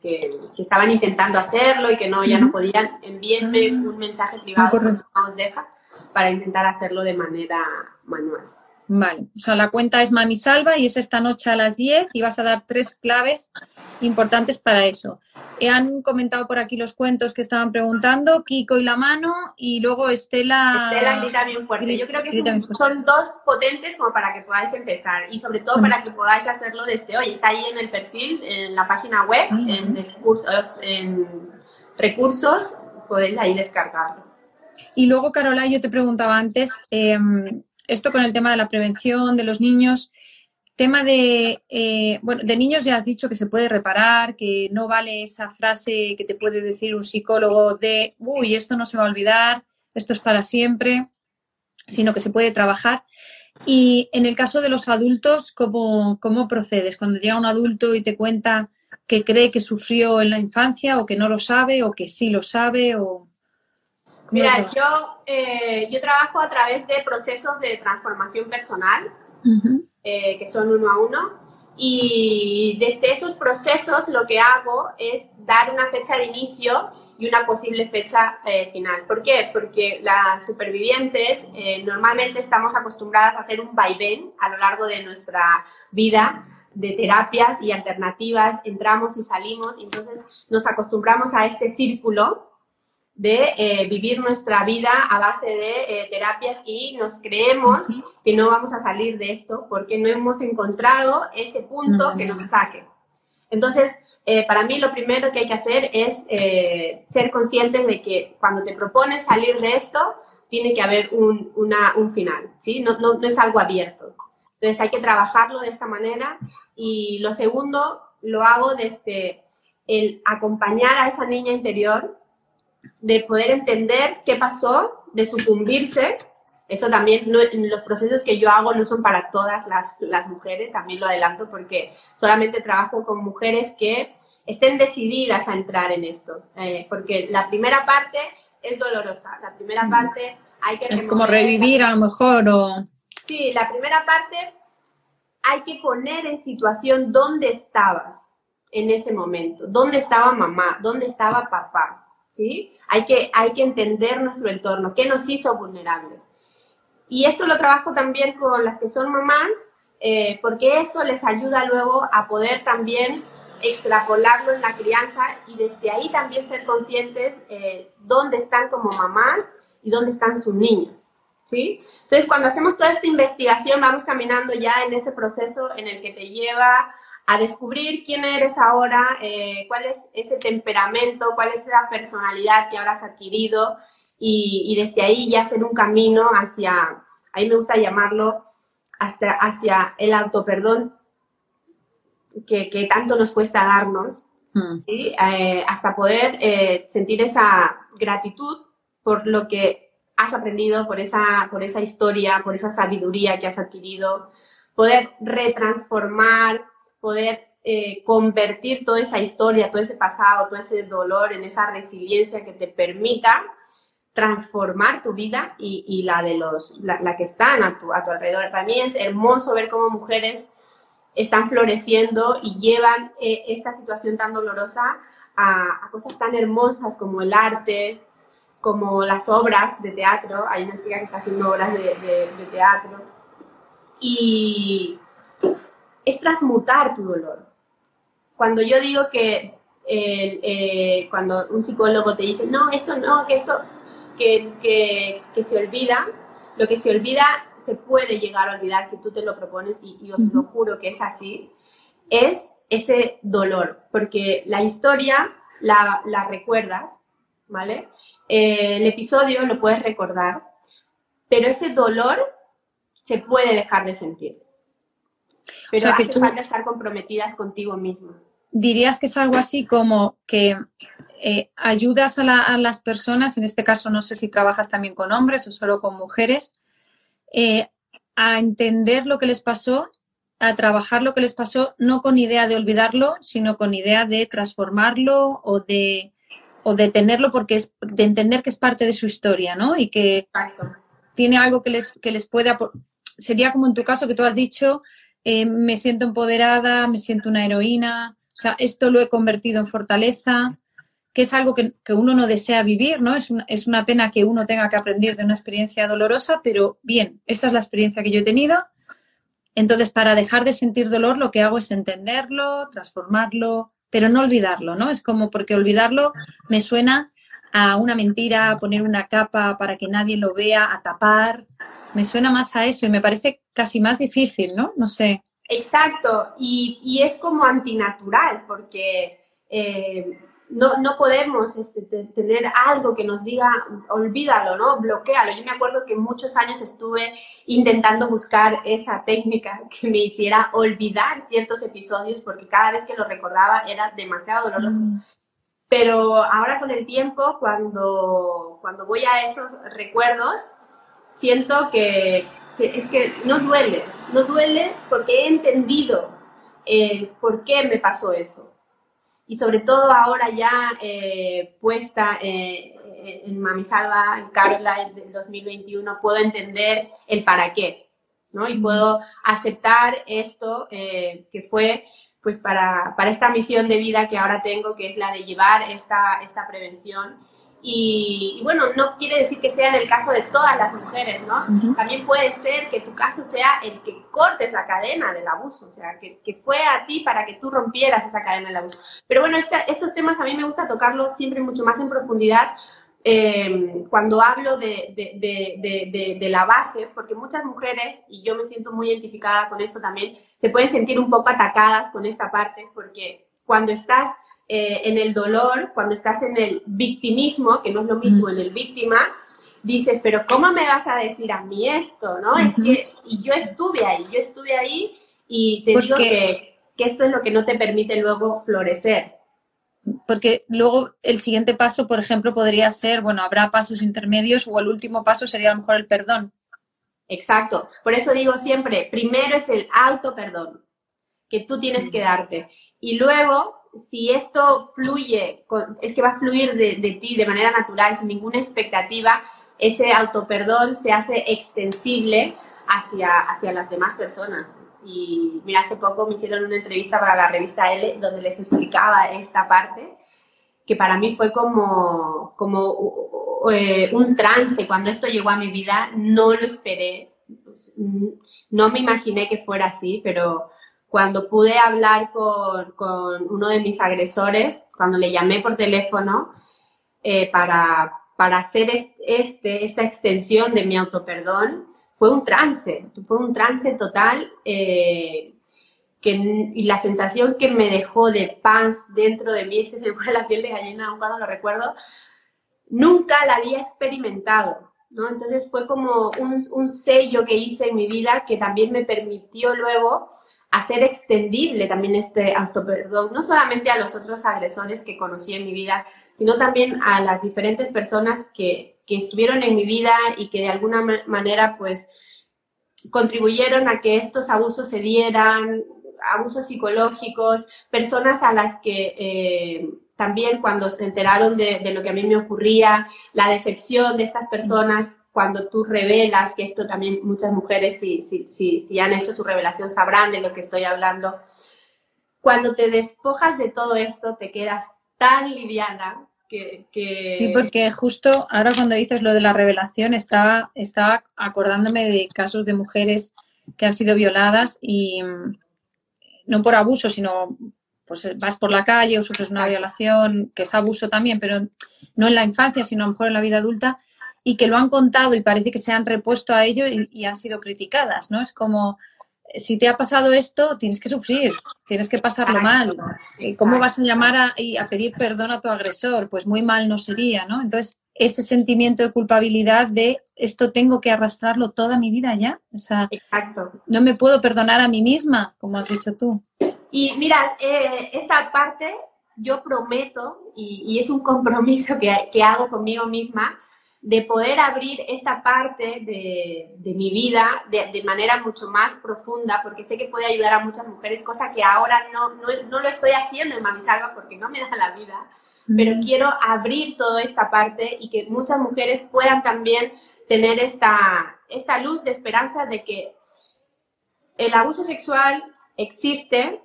que, estaban intentando hacerlo y que no, ya no podían. Envíenme ah. un mensaje privado que os deja para intentar hacerlo de manera manual. Vale, o sea, la cuenta es Mami Salva y es esta noche a las 10 y vas a dar tres claves importantes para eso. He han comentado por aquí los cuentos que estaban preguntando, Kiko y la mano, y luego Estela. Estela grita bien fuerte. Yo creo que son, dos potentes como para que podáis empezar y sobre todo para que podáis hacerlo desde hoy. Está ahí en el perfil, en la página web, en, en recursos, podéis ahí descargarlo. Y luego, Carola, yo te preguntaba antes, em, esto con el tema de la prevención de los niños, tema de, eh, bueno, de niños ya has dicho que se puede reparar, que no vale esa frase que te puede decir un psicólogo de, uy, esto no se va a olvidar, esto es para siempre, sino que se puede trabajar. Y en el caso de los adultos, ¿cómo, cómo procedes? Cuando llega un adulto y te cuenta que cree que sufrió en la infancia o que no lo sabe o que sí lo sabe o... Mira, yo, eh, yo trabajo a través de procesos de transformación personal, eh, que son uno a uno, y desde esos procesos lo que hago es dar una fecha de inicio y una posible fecha eh, final. ¿Por qué? Porque las supervivientes normalmente estamos acostumbradas a hacer un vaivén a lo largo de nuestra vida de terapias y alternativas, entramos y salimos, y entonces nos acostumbramos a este círculo de eh, vivir nuestra vida a base de eh, terapias y nos creemos que no vamos a salir de esto porque no hemos encontrado ese punto que nos saque. Entonces, eh, para mí lo primero que hay que hacer es ser conscientes de que cuando te propones salir de esto, tiene que haber un, una, un final, ¿sí? No, no, no es algo abierto. Entonces hay que trabajarlo de esta manera y lo segundo lo hago desde el acompañar a esa niña interior de poder entender qué pasó, de sucumbirse. Eso también, los procesos que yo hago no son para todas las, mujeres, también lo adelanto porque solamente trabajo con mujeres que estén decididas a entrar en esto. Eh, porque la primera parte es dolorosa, la primera parte hay que... Es como revivir a lo mejor o... Sí, la primera parte hay que poner en situación dónde estabas en ese momento, dónde estaba mamá, dónde estaba papá, ¿sí? Hay que, hay que entender nuestro entorno, qué nos hizo vulnerables. Y esto lo trabajo también con las que son mamás, eh, porque eso les ayuda luego a poder también extrapolarlo en la crianza y desde ahí también ser conscientes eh, dónde están como mamás y dónde están sus niños. ¿sí? Entonces, cuando hacemos toda esta investigación, vamos caminando ya en ese proceso en el que te lleva a descubrir quién eres ahora, eh, cuál es ese temperamento, cuál es esa personalidad que ahora has adquirido y, desde ahí ya hacer un camino hacia, ahí me gusta llamarlo, hasta, hacia el autoperdón que, que tanto nos cuesta darnos, mm. ¿sí? Eh, hasta poder eh, sentir esa gratitud por lo que has aprendido, por esa, por esa historia, por esa sabiduría que has adquirido, poder retransformar, poder eh, convertir toda esa historia, todo ese pasado, todo ese dolor en esa resiliencia que te permita transformar tu vida y, la de los, la, que están a tu, a tu, alrededor. Para mí es hermoso ver cómo mujeres están floreciendo y llevan eh, esta situación tan dolorosa a, cosas tan hermosas como el arte, como las obras de teatro. Hay una chica que está haciendo obras de, teatro. Y es transmutar tu dolor. Cuando yo digo que eh, cuando un psicólogo te dice, no, esto no, que esto, que, que, se olvida, lo que se olvida se puede llegar a olvidar si tú te lo propones y, yo os lo juro que es así, es ese dolor, porque la historia la, la recuerdas, ¿vale? Eh, el episodio lo puedes recordar, pero ese dolor se puede dejar de sentir. Pero o hace falta estar comprometidas contigo mismo. Dirías que es algo así como que eh, ayudas a, las personas, en este caso no sé si trabajas también con hombres o solo con mujeres, eh, a entender lo que les pasó, a trabajar lo que les pasó, no con idea de olvidarlo, sino con idea de transformarlo o de, o de tenerlo porque es, de entender que es parte de su historia, ¿no? Y que tiene algo que les, que les pueda... Sería como en tu caso que tú has dicho, eh, me siento empoderada, me siento una heroína, o sea, esto lo he convertido en fortaleza, que es algo que, uno no desea vivir, ¿no? Es es una pena que uno tenga que aprender de una experiencia dolorosa, pero bien, esta es la experiencia que yo he tenido. Entonces, para dejar de sentir dolor, lo que hago es entenderlo, transformarlo, pero no olvidarlo, ¿no? Es como porque olvidarlo me suena a una mentira, a poner una capa para que nadie lo vea, a tapar. Me suena más a eso y me parece casi más difícil, ¿no? No sé. Exacto, y, y es como antinatural, porque eh, no, no podemos este, tener algo que nos diga, olvídalo, ¿no? Bloquéalo. Yo me acuerdo que muchos años estuve intentando buscar esa técnica que me hiciera olvidar ciertos episodios porque cada vez que lo recordaba era demasiado doloroso. Mm. Pero ahora con el tiempo, cuando, cuando voy a esos recuerdos, siento que, es que no duele, no duele porque he entendido el por qué me pasó eso y sobre todo ahora ya eh, puesta eh, en Mami Salva, en Caroline del 2021, puedo entender el para qué, ¿no? Y puedo aceptar esto eh, que fue pues para, para, esta misión de vida que ahora tengo, que es la de llevar esta, esta prevención y, bueno, no quiere decir que sea en el caso de todas las mujeres, ¿no? También puede ser que tu caso sea el que cortes la cadena del abuso, o sea, que, que fue a ti para que tú rompieras esa cadena del abuso. Pero bueno, estos temas a mí me gusta tocarlos siempre mucho más en profundidad eh, cuando hablo de, de, de, de, la base, porque muchas mujeres, y yo me siento muy identificada con esto también, se pueden sentir un poco atacadas con esta parte, porque cuando estás eh, en el dolor, cuando estás en el victimismo, que no es lo mismo en el víctima, dices, pero ¿cómo me vas a decir a mí esto? ¿no? Es que, y yo estuve ahí, yo estuve ahí y te digo que, que esto es lo que no te permite luego florecer. Porque luego el siguiente paso, por ejemplo, podría ser, bueno, habrá pasos intermedios o el último paso sería a lo mejor el perdón. Exacto. Por eso digo siempre, primero es el auto perdón que tú tienes que darte. Y luego si esto fluye, es que va a fluir de, ti de manera natural, sin ninguna expectativa, ese autoperdón se hace extensible hacia, hacia las demás personas. Y mira, hace poco me hicieron una entrevista para la revista L donde les explicaba esta parte, que para mí fue como, como eh, un trance. Cuando esto llegó a mi vida, no lo esperé. No me imaginé que fuera así, pero cuando pude hablar con, con uno de mis agresores, cuando le llamé por teléfono eh, para, para hacer este, esta extensión de mi autoperdón, fue un trance, fue un trance total. Eh, que, y la sensación que me dejó de paz dentro de mí, es que se me pone la piel de gallina aún cuando lo recuerdo, nunca la había experimentado, ¿no? Entonces fue como un, un sello que hice en mi vida que también me permitió luego hacer extendible también este perdón, no solamente a los otros agresores que conocí en mi vida, sino también a las diferentes personas que, que estuvieron en mi vida y que de alguna manera pues contribuyeron a que estos abusos se dieran, abusos psicológicos, personas a las que eh, también cuando se enteraron de, lo que a mí me ocurría, la decepción de estas personas, cuando tú revelas, que esto también muchas mujeres si, si, si, si han hecho su revelación sabrán de lo que estoy hablando, cuando te despojas de todo esto te quedas tan liviana que, que... Sí, porque justo ahora cuando dices lo de la revelación estaba, estaba acordándome de casos de mujeres que han sido violadas y, no por abuso, sino pues vas por la calle o sufres una violación, que es abuso también, pero no en la infancia, sino a lo mejor en la vida adulta, y que lo han contado y parece que se han repuesto a ello y, han sido criticadas, ¿no? Es como, si te ha pasado esto, tienes que sufrir, tienes que pasarlo mal. ¿Cómo vas a llamar a, a pedir perdón a tu agresor? Pues muy mal no sería, ¿no? Entonces, ese sentimiento de culpabilidad de esto tengo que arrastrarlo toda mi vida ya. O sea, no me puedo perdonar a mí misma, como has dicho tú. Y mira, eh, esta parte yo prometo, y, es un compromiso que, hago conmigo misma, de poder abrir esta parte de, mi vida de, manera mucho más profunda, porque sé que puede ayudar a muchas mujeres, cosa que ahora no, no, no lo estoy haciendo en Mami Salva porque no me da la vida pero quiero abrir toda esta parte y que muchas mujeres puedan también tener esta, esta luz de esperanza de que el abuso sexual existe,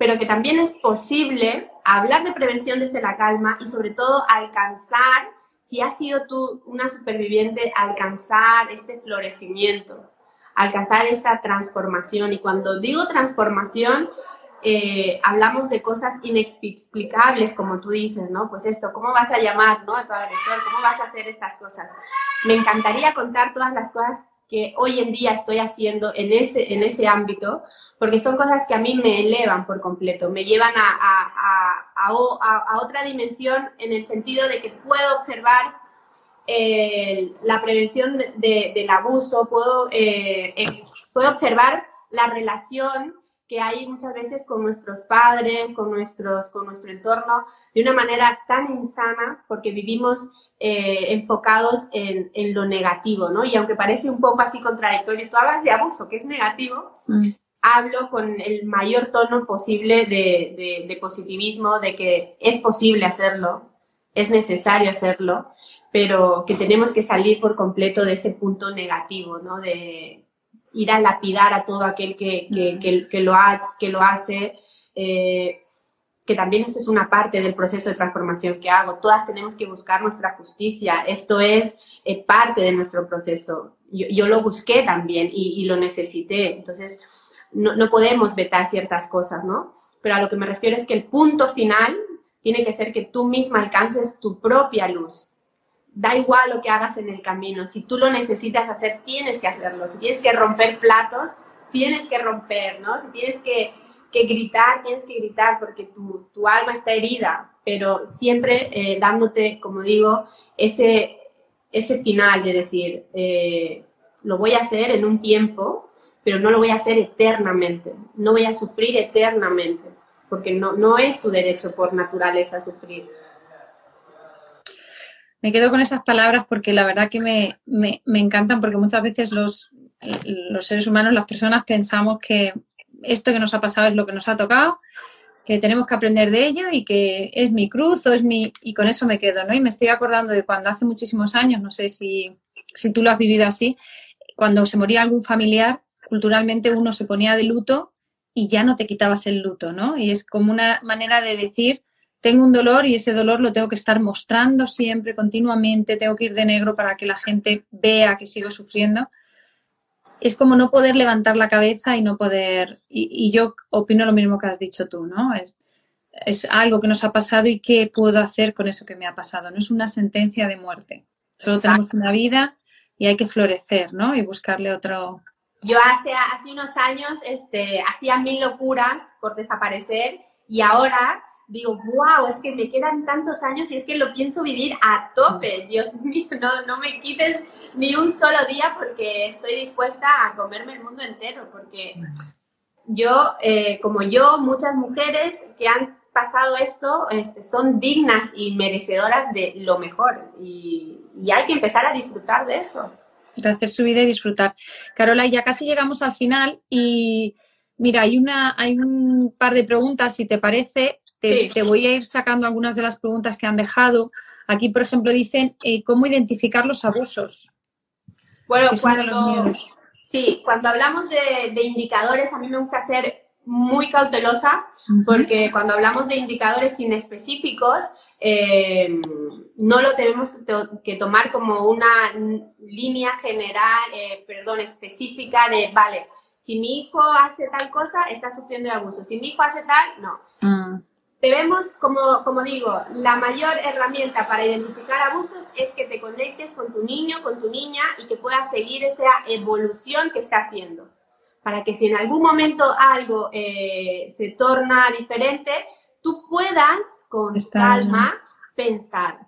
pero que también es posible hablar de prevención desde la calma y sobre todo alcanzar, si has sido tú una superviviente, alcanzar este florecimiento, alcanzar esta transformación. Y cuando digo transformación, eh, hablamos de cosas inexplicables, como tú dices, ¿no? Pues esto, ¿cómo vas a llamar, ¿no? A tu agresor, ¿cómo vas a hacer estas cosas? Me encantaría contar todas las cosas que hoy en día estoy haciendo en ese, en ese ámbito, porque son cosas que a mí me elevan por completo, me llevan a, a, a, a otra dimensión en el sentido de que puedo observar eh, la prevención de, del abuso, puedo, eh, puedo observar la relación que hay muchas veces con nuestros padres, con, nuestros, con nuestro entorno, de una manera tan insana, porque vivimos eh, enfocados en, en, lo negativo, ¿no? Y aunque parece un poco así contradictorio, tú hablas de abuso, que es negativo, mm. Hablo con el mayor tono posible de, de, de positivismo, de que es posible hacerlo, es necesario hacerlo, pero que tenemos que salir por completo de ese punto negativo, ¿no? De, ir a lapidar a todo aquel que, que, que, lo, ha, que lo hace, eh, que también eso es una parte del proceso de transformación que hago. Todas tenemos que buscar nuestra justicia. Esto es eh, parte de nuestro proceso. Yo, yo lo busqué también y, y lo necesité. Entonces, no, no, podemos vetar ciertas cosas, ¿no? Pero a lo que me refiero es que el punto final tiene que ser que tú misma alcances tu propia luz, da igual lo que hagas en el camino. Si tú lo necesitas hacer, tienes que hacerlo. Si tienes que romper platos, tienes que romper, ¿no? Si tienes que, gritar, tienes que gritar porque tu, tu alma está herida, pero siempre eh, dándote, como digo, ese, ese final de decir, eh, lo voy a hacer en un tiempo, pero no lo voy a hacer eternamente, no voy a sufrir eternamente, porque no, no es tu derecho por naturaleza sufrir me quedo con esas palabras porque la verdad que me, me, me encantan porque muchas veces los, los, seres humanos, las personas pensamos que esto que nos ha pasado es lo que nos ha tocado, que tenemos que aprender de ello y que es mi cruz o es mi... y con eso me quedo, ¿no? Y me estoy acordando de cuando hace muchísimos años, no sé si, si tú lo has vivido así, cuando se moría algún familiar, culturalmente uno se ponía de luto y ya no te quitabas el luto, ¿no? Y es como una manera de decir tengo un dolor y ese dolor lo tengo que estar mostrando siempre, continuamente, tengo que ir de negro para que la gente vea que sigo sufriendo. Es como no poder levantar la cabeza y no poder, y, yo opino lo mismo que has dicho tú, ¿no? Es, es algo que nos ha pasado y qué puedo hacer con eso que me ha pasado. No es una sentencia de muerte. Solo tenemos una vida y hay que florecer, ¿no? Y buscarle otro. Yo hace, hace unos años este, hacía mil locuras por desaparecer y ahora digo, wow, es que me quedan tantos años y es que lo pienso vivir a tope. Dios mío, no, no me quites ni un solo día porque estoy dispuesta a comerme el mundo entero. Porque yo, eh, como yo, muchas mujeres que han pasado esto este, son dignas y merecedoras de lo mejor y, hay que empezar a disfrutar de eso. Hacer su vida y disfrutar. Carola, ya casi llegamos al final y mira, hay, una, hay un par de preguntas, si te parece, te, voy a ir sacando algunas de las preguntas que han dejado. Aquí, por ejemplo, dicen eh, cómo identificar los abusos. Bueno, cuando, sí, cuando hablamos de, de indicadores, a mí me gusta ser muy cautelosa porque cuando hablamos de indicadores inespecíficos, eh, no lo tenemos que tomar como una línea general, eh, perdón, específica de, vale, si mi hijo hace tal cosa, está sufriendo de abuso. Si mi hijo hace tal, no. Mm. Debemos, como, como digo, la mayor herramienta para identificar abusos es que te conectes con tu niño, con tu niña y que puedas seguir esa evolución que está haciendo para que si en algún momento algo eh, se torna diferente, tú puedas con calma pensar,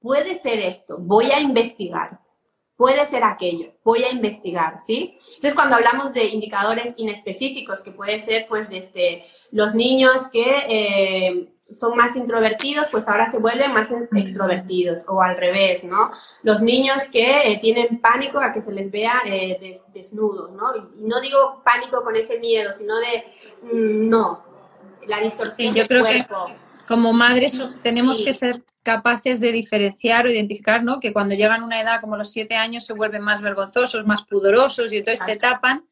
puede ser esto, voy a investigar, puede ser aquello, voy a investigar, ¿sí? Entonces, cuando hablamos de indicadores inespecíficos, que puede ser pues desde los niños que eh, son más introvertidos, pues ahora se vuelven más extrovertidos o al revés, ¿no? Los niños que eh, tienen pánico a que se les vea eh, desnudos, ¿no? Y no digo pánico con ese miedo, sino de, mm, no, la distorsión sí, yo creo Que como madres tenemos que ser capaces de diferenciar o identificar, ¿no? Que cuando llegan a una edad como los siete años se vuelven más vergonzosos, más pudorosos y entonces se tapan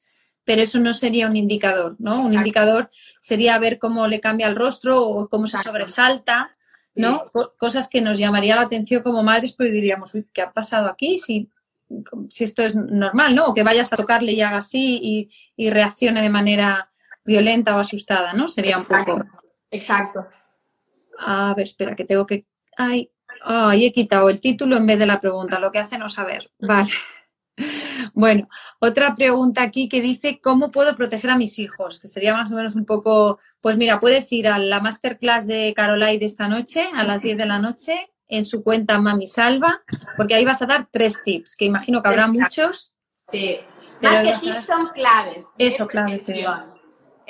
pero eso no sería un indicador, ¿no? Un indicador sería ver cómo le cambia el rostro o cómo se sobresalta, ¿no? Cosas que nos llamaría la atención como madres, pues diríamos, uy, ¿qué ha pasado aquí? Si, si esto es normal, ¿no? O que vayas a tocarle y haga así y, reaccione de manera violenta o asustada, ¿no? Sería un poco. Exacto. A ver, espera, que tengo que. Ay, ay, he quitado el título en vez de la pregunta, lo que hace no saber. Vale. Bueno, otra pregunta aquí que dice, ¿cómo puedo proteger a mis hijos? Que sería más o menos un poco, pues mira, puedes ir a la masterclass de Carolai de esta noche, a las 10 de la noche, en su cuenta Mami Salva, porque ahí vas a dar tres tips, que imagino que habrá muchos. Sí, más que tips son claves. Eso, claves.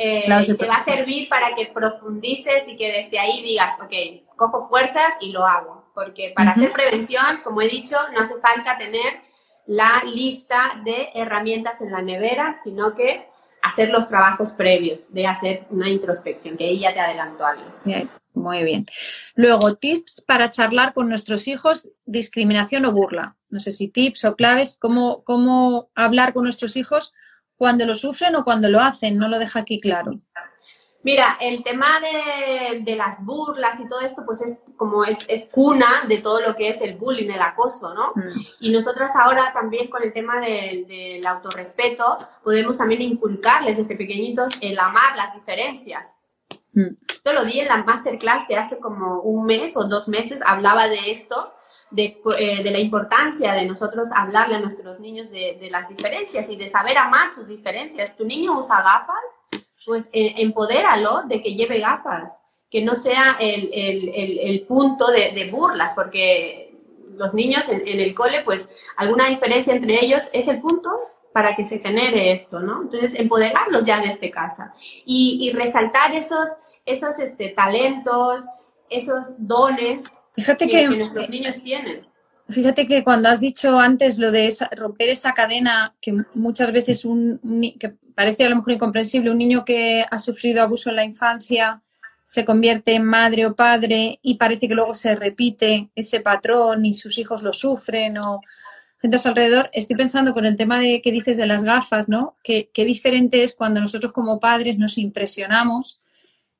Eh, te va a servir para que profundices y que desde ahí digas, ok, cojo fuerzas y lo hago. Porque para hacer prevención, como he dicho, no hace falta tener la lista de herramientas en la nevera, sino que hacer los trabajos previos, de hacer una introspección, que ahí ya te adelanto algo. muy bien. Luego, tips para charlar con nuestros hijos, discriminación o burla. No sé si tips o claves, cómo, cómo hablar con nuestros hijos cuando lo sufren o cuando lo hacen, no lo deja aquí claro. Mira, el tema de, las burlas y todo esto, pues es como es, es, cuna de todo lo que es el bullying, el acoso, ¿no? Mm. Y nosotras ahora también con el tema del autorrespeto, podemos también inculcarles desde pequeñitos el amar las diferencias. Mm. Yo lo di en la masterclass de hace como un mes o dos meses, hablaba de esto, de, eh, de, la importancia de nosotros hablarle a nuestros niños de, las diferencias y de saber amar sus diferencias. Tu niño usa gafas, pues eh, empodéralo de que lleve gafas, que no sea el, el, el, punto de, burlas, porque los niños en, el cole, pues alguna diferencia entre ellos es el punto para que se genere esto, ¿no? Entonces, empoderarlos ya desde casa y, y resaltar esos, esos este, talentos, esos dones Fíjate que, nuestros niños tienen. Fíjate que cuando has dicho antes lo de romper esa cadena, que muchas veces un, que parece a lo mejor incomprensible, un niño que ha sufrido abuso en la infancia se convierte en madre o padre y parece que luego se repite ese patrón y sus hijos lo sufren o gente a su alrededor. Estoy pensando con el tema de que dices de las gafas, ¿no? Que, diferente es cuando nosotros como padres nos impresionamos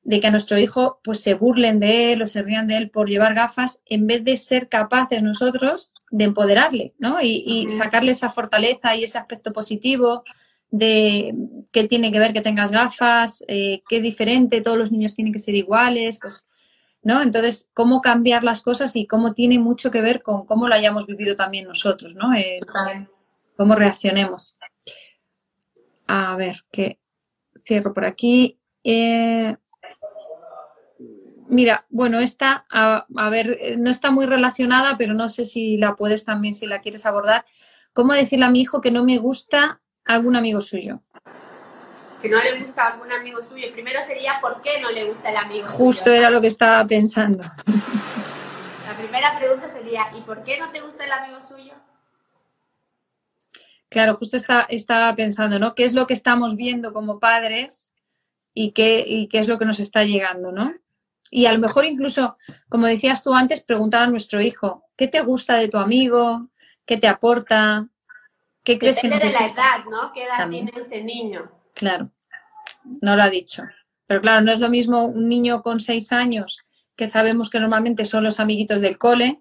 de que a nuestro hijo pues se burlen de él o se rían de él por llevar gafas en vez de ser capaces nosotros de empoderarle, ¿no? Y, sacarle esa fortaleza y ese aspecto positivo de qué tiene que ver que tengas gafas, eh, qué diferente, todos los niños tienen que ser iguales, pues, ¿no? Entonces, cómo cambiar las cosas y cómo tiene mucho que ver con cómo lo hayamos vivido también nosotros, ¿no? Eh, cómo reaccionemos. A ver, que cierro por aquí. Eh, Mira, bueno, esta, a, ver, eh, no está muy relacionada, pero no sé si la puedes también, si la quieres abordar. ¿Cómo decirle a mi hijo que no me gusta algún amigo suyo? Que no le gusta algún amigo suyo. Primero sería por qué no le gusta el amigo Justo era lo que estaba pensando. La primera pregunta sería, ¿y por qué no te gusta el amigo suyo? Claro, justo está, estaba pensando, ¿no? ¿Qué es lo que estamos viendo como padres y qué, y qué es lo que nos está llegando, ¿no? Y a lo mejor incluso, como decías tú antes, preguntar a nuestro hijo, ¿qué te gusta de tu amigo? ¿Qué te aporta? ¿Qué crees que necesita? de la edad, ¿no? ¿Qué edad tiene ese niño? Claro, no lo ha dicho. Pero claro, no es lo mismo un niño con seis años, que sabemos que normalmente son los amiguitos del cole,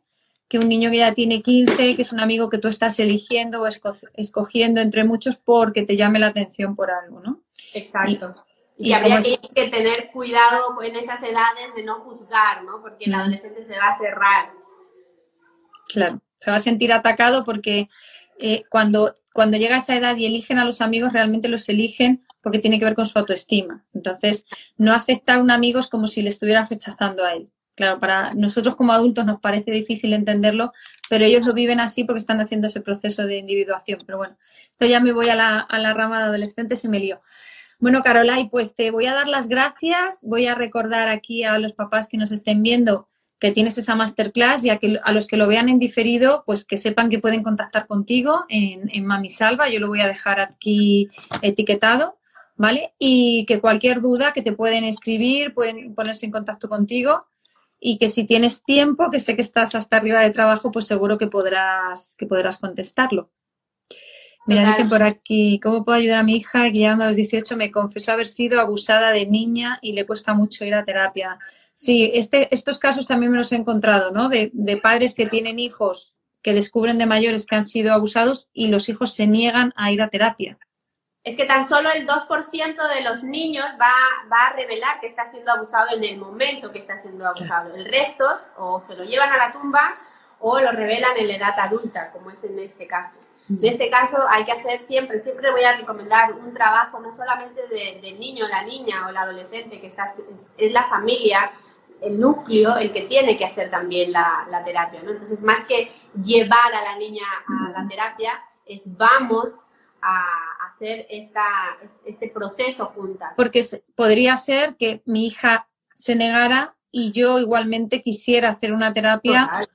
que un niño que ya tiene 15, que es un amigo que tú estás eligiendo o escogiendo entre muchos porque te llame la atención por algo, ¿no? Exacto. Y, habría que, tener cuidado en esas edades de no juzgar, ¿no? Porque el adolescente se va a cerrar. Claro, se va a sentir atacado porque eh, cuando, cuando llega a esa edad y eligen a los amigos, realmente los eligen porque tiene que ver con su autoestima. Entonces, no aceptar a un amigo es como si le estuvieran rechazando a él. Claro, para nosotros como adultos nos parece difícil entenderlo, pero ellos lo viven así porque están haciendo ese proceso de individuación. Pero bueno, esto ya me voy a la, a la rama de adolescentes y me lío. Bueno, Carolai, pues te voy a dar las gracias. Voy a recordar aquí a los papás que nos estén viendo que tienes esa masterclass y a, que, a los que lo vean en diferido, pues que sepan que pueden contactar contigo en, en Mami Salva. Yo lo voy a dejar aquí etiquetado, ¿vale? Y que cualquier duda que te pueden escribir, pueden ponerse en contacto contigo y que si tienes tiempo, que sé que estás hasta arriba de trabajo, pues seguro que podrás, que podrás contestarlo. Mira, dicen por aquí, ¿cómo puedo ayudar a mi hija que llegando a los 18 me confesó haber sido abusada de niña y le cuesta mucho ir a terapia? Sí, este, estos casos también me los he encontrado, ¿no? De, de padres que tienen hijos que descubren de mayores que han sido abusados y los hijos se niegan a ir a terapia. Es que tan solo el 2% de los niños va, va, a revelar que está siendo abusado en el momento que está siendo abusado. El resto o se lo llevan a la tumba o lo revelan en la edad adulta, como es en este caso. En este caso hay que hacer siempre, siempre voy a recomendar un trabajo no solamente del niño, la niña o el adolescente, que está, es, la familia, el núcleo, el que tiene que hacer también la, terapia. ¿no? Entonces, más que llevar a la niña a la terapia, es vamos a hacer esta, este proceso juntas. Porque podría ser que mi hija se negara y yo igualmente quisiera hacer una terapia. Total,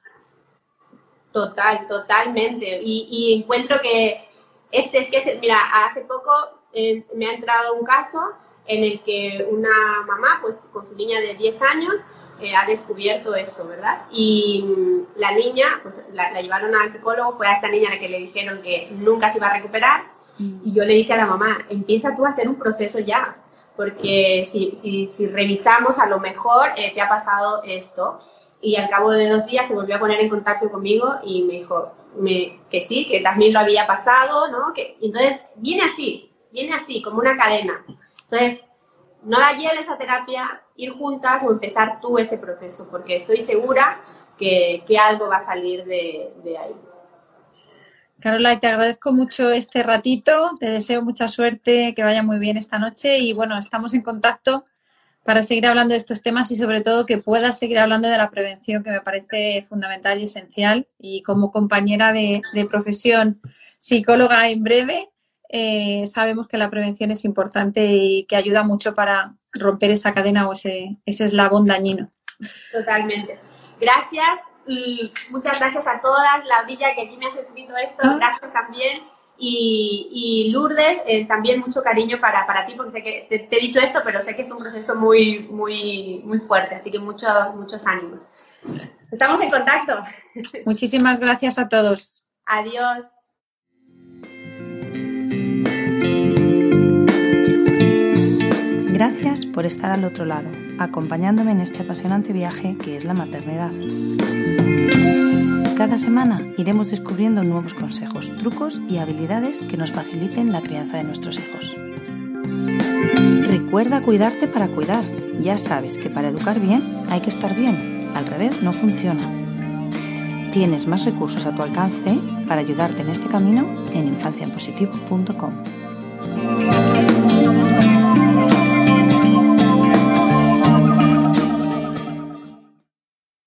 totalmente. Y, encuentro que este es que, mira, hace poco eh, me ha entrado un caso en el que una mamá, pues con su niña de 10 años, eh, ha descubierto esto, ¿verdad? Y mm, la niña, pues la, llevaron al psicólogo, fue a esta niña a la que le dijeron que nunca se iba a recuperar. Y yo le dije a la mamá, empieza tú a hacer un proceso ya, porque si, si, si revisamos, a lo mejor eh, te ha pasado esto y al cabo de dos días se volvió a poner en contacto conmigo y me dijo me, que sí, que también lo había pasado, ¿no? Que, entonces viene así, viene así, como una cadena. Entonces, no la lleves a terapia, ir juntas o empezar tú ese proceso, porque estoy segura que, que algo va a salir de, de ahí. Carola, te agradezco mucho este ratito, te deseo mucha suerte, que vaya muy bien esta noche y bueno, estamos en contacto para seguir hablando de estos temas y sobre todo que puedas seguir hablando de la prevención, que me parece fundamental y esencial. Y como compañera de, profesión psicóloga en breve, eh, sabemos que la prevención es importante y que ayuda mucho para romper esa cadena o ese, ese eslabón dañino. Totalmente. Gracias y muchas gracias a todas. La Laurilla, que aquí me has escrito esto, gracias también. Y, Lourdes, eh, también mucho cariño para, para, ti, porque sé que te, he dicho esto, pero sé que es un proceso muy, muy, muy fuerte, así que muchos, muchos ánimos. Estamos en contacto. Muchísimas gracias a todos. Adiós. Gracias por estar al otro lado acompañándome en este apasionante viaje que es la maternidad. Cada semana iremos descubriendo nuevos consejos, trucos y habilidades que nos faciliten la crianza de nuestros hijos. Recuerda cuidarte para cuidar. Ya sabes que para educar bien hay que estar bien. Al revés no funciona. Tienes más recursos a tu alcance para ayudarte en este camino en infanciaenpositivo.com.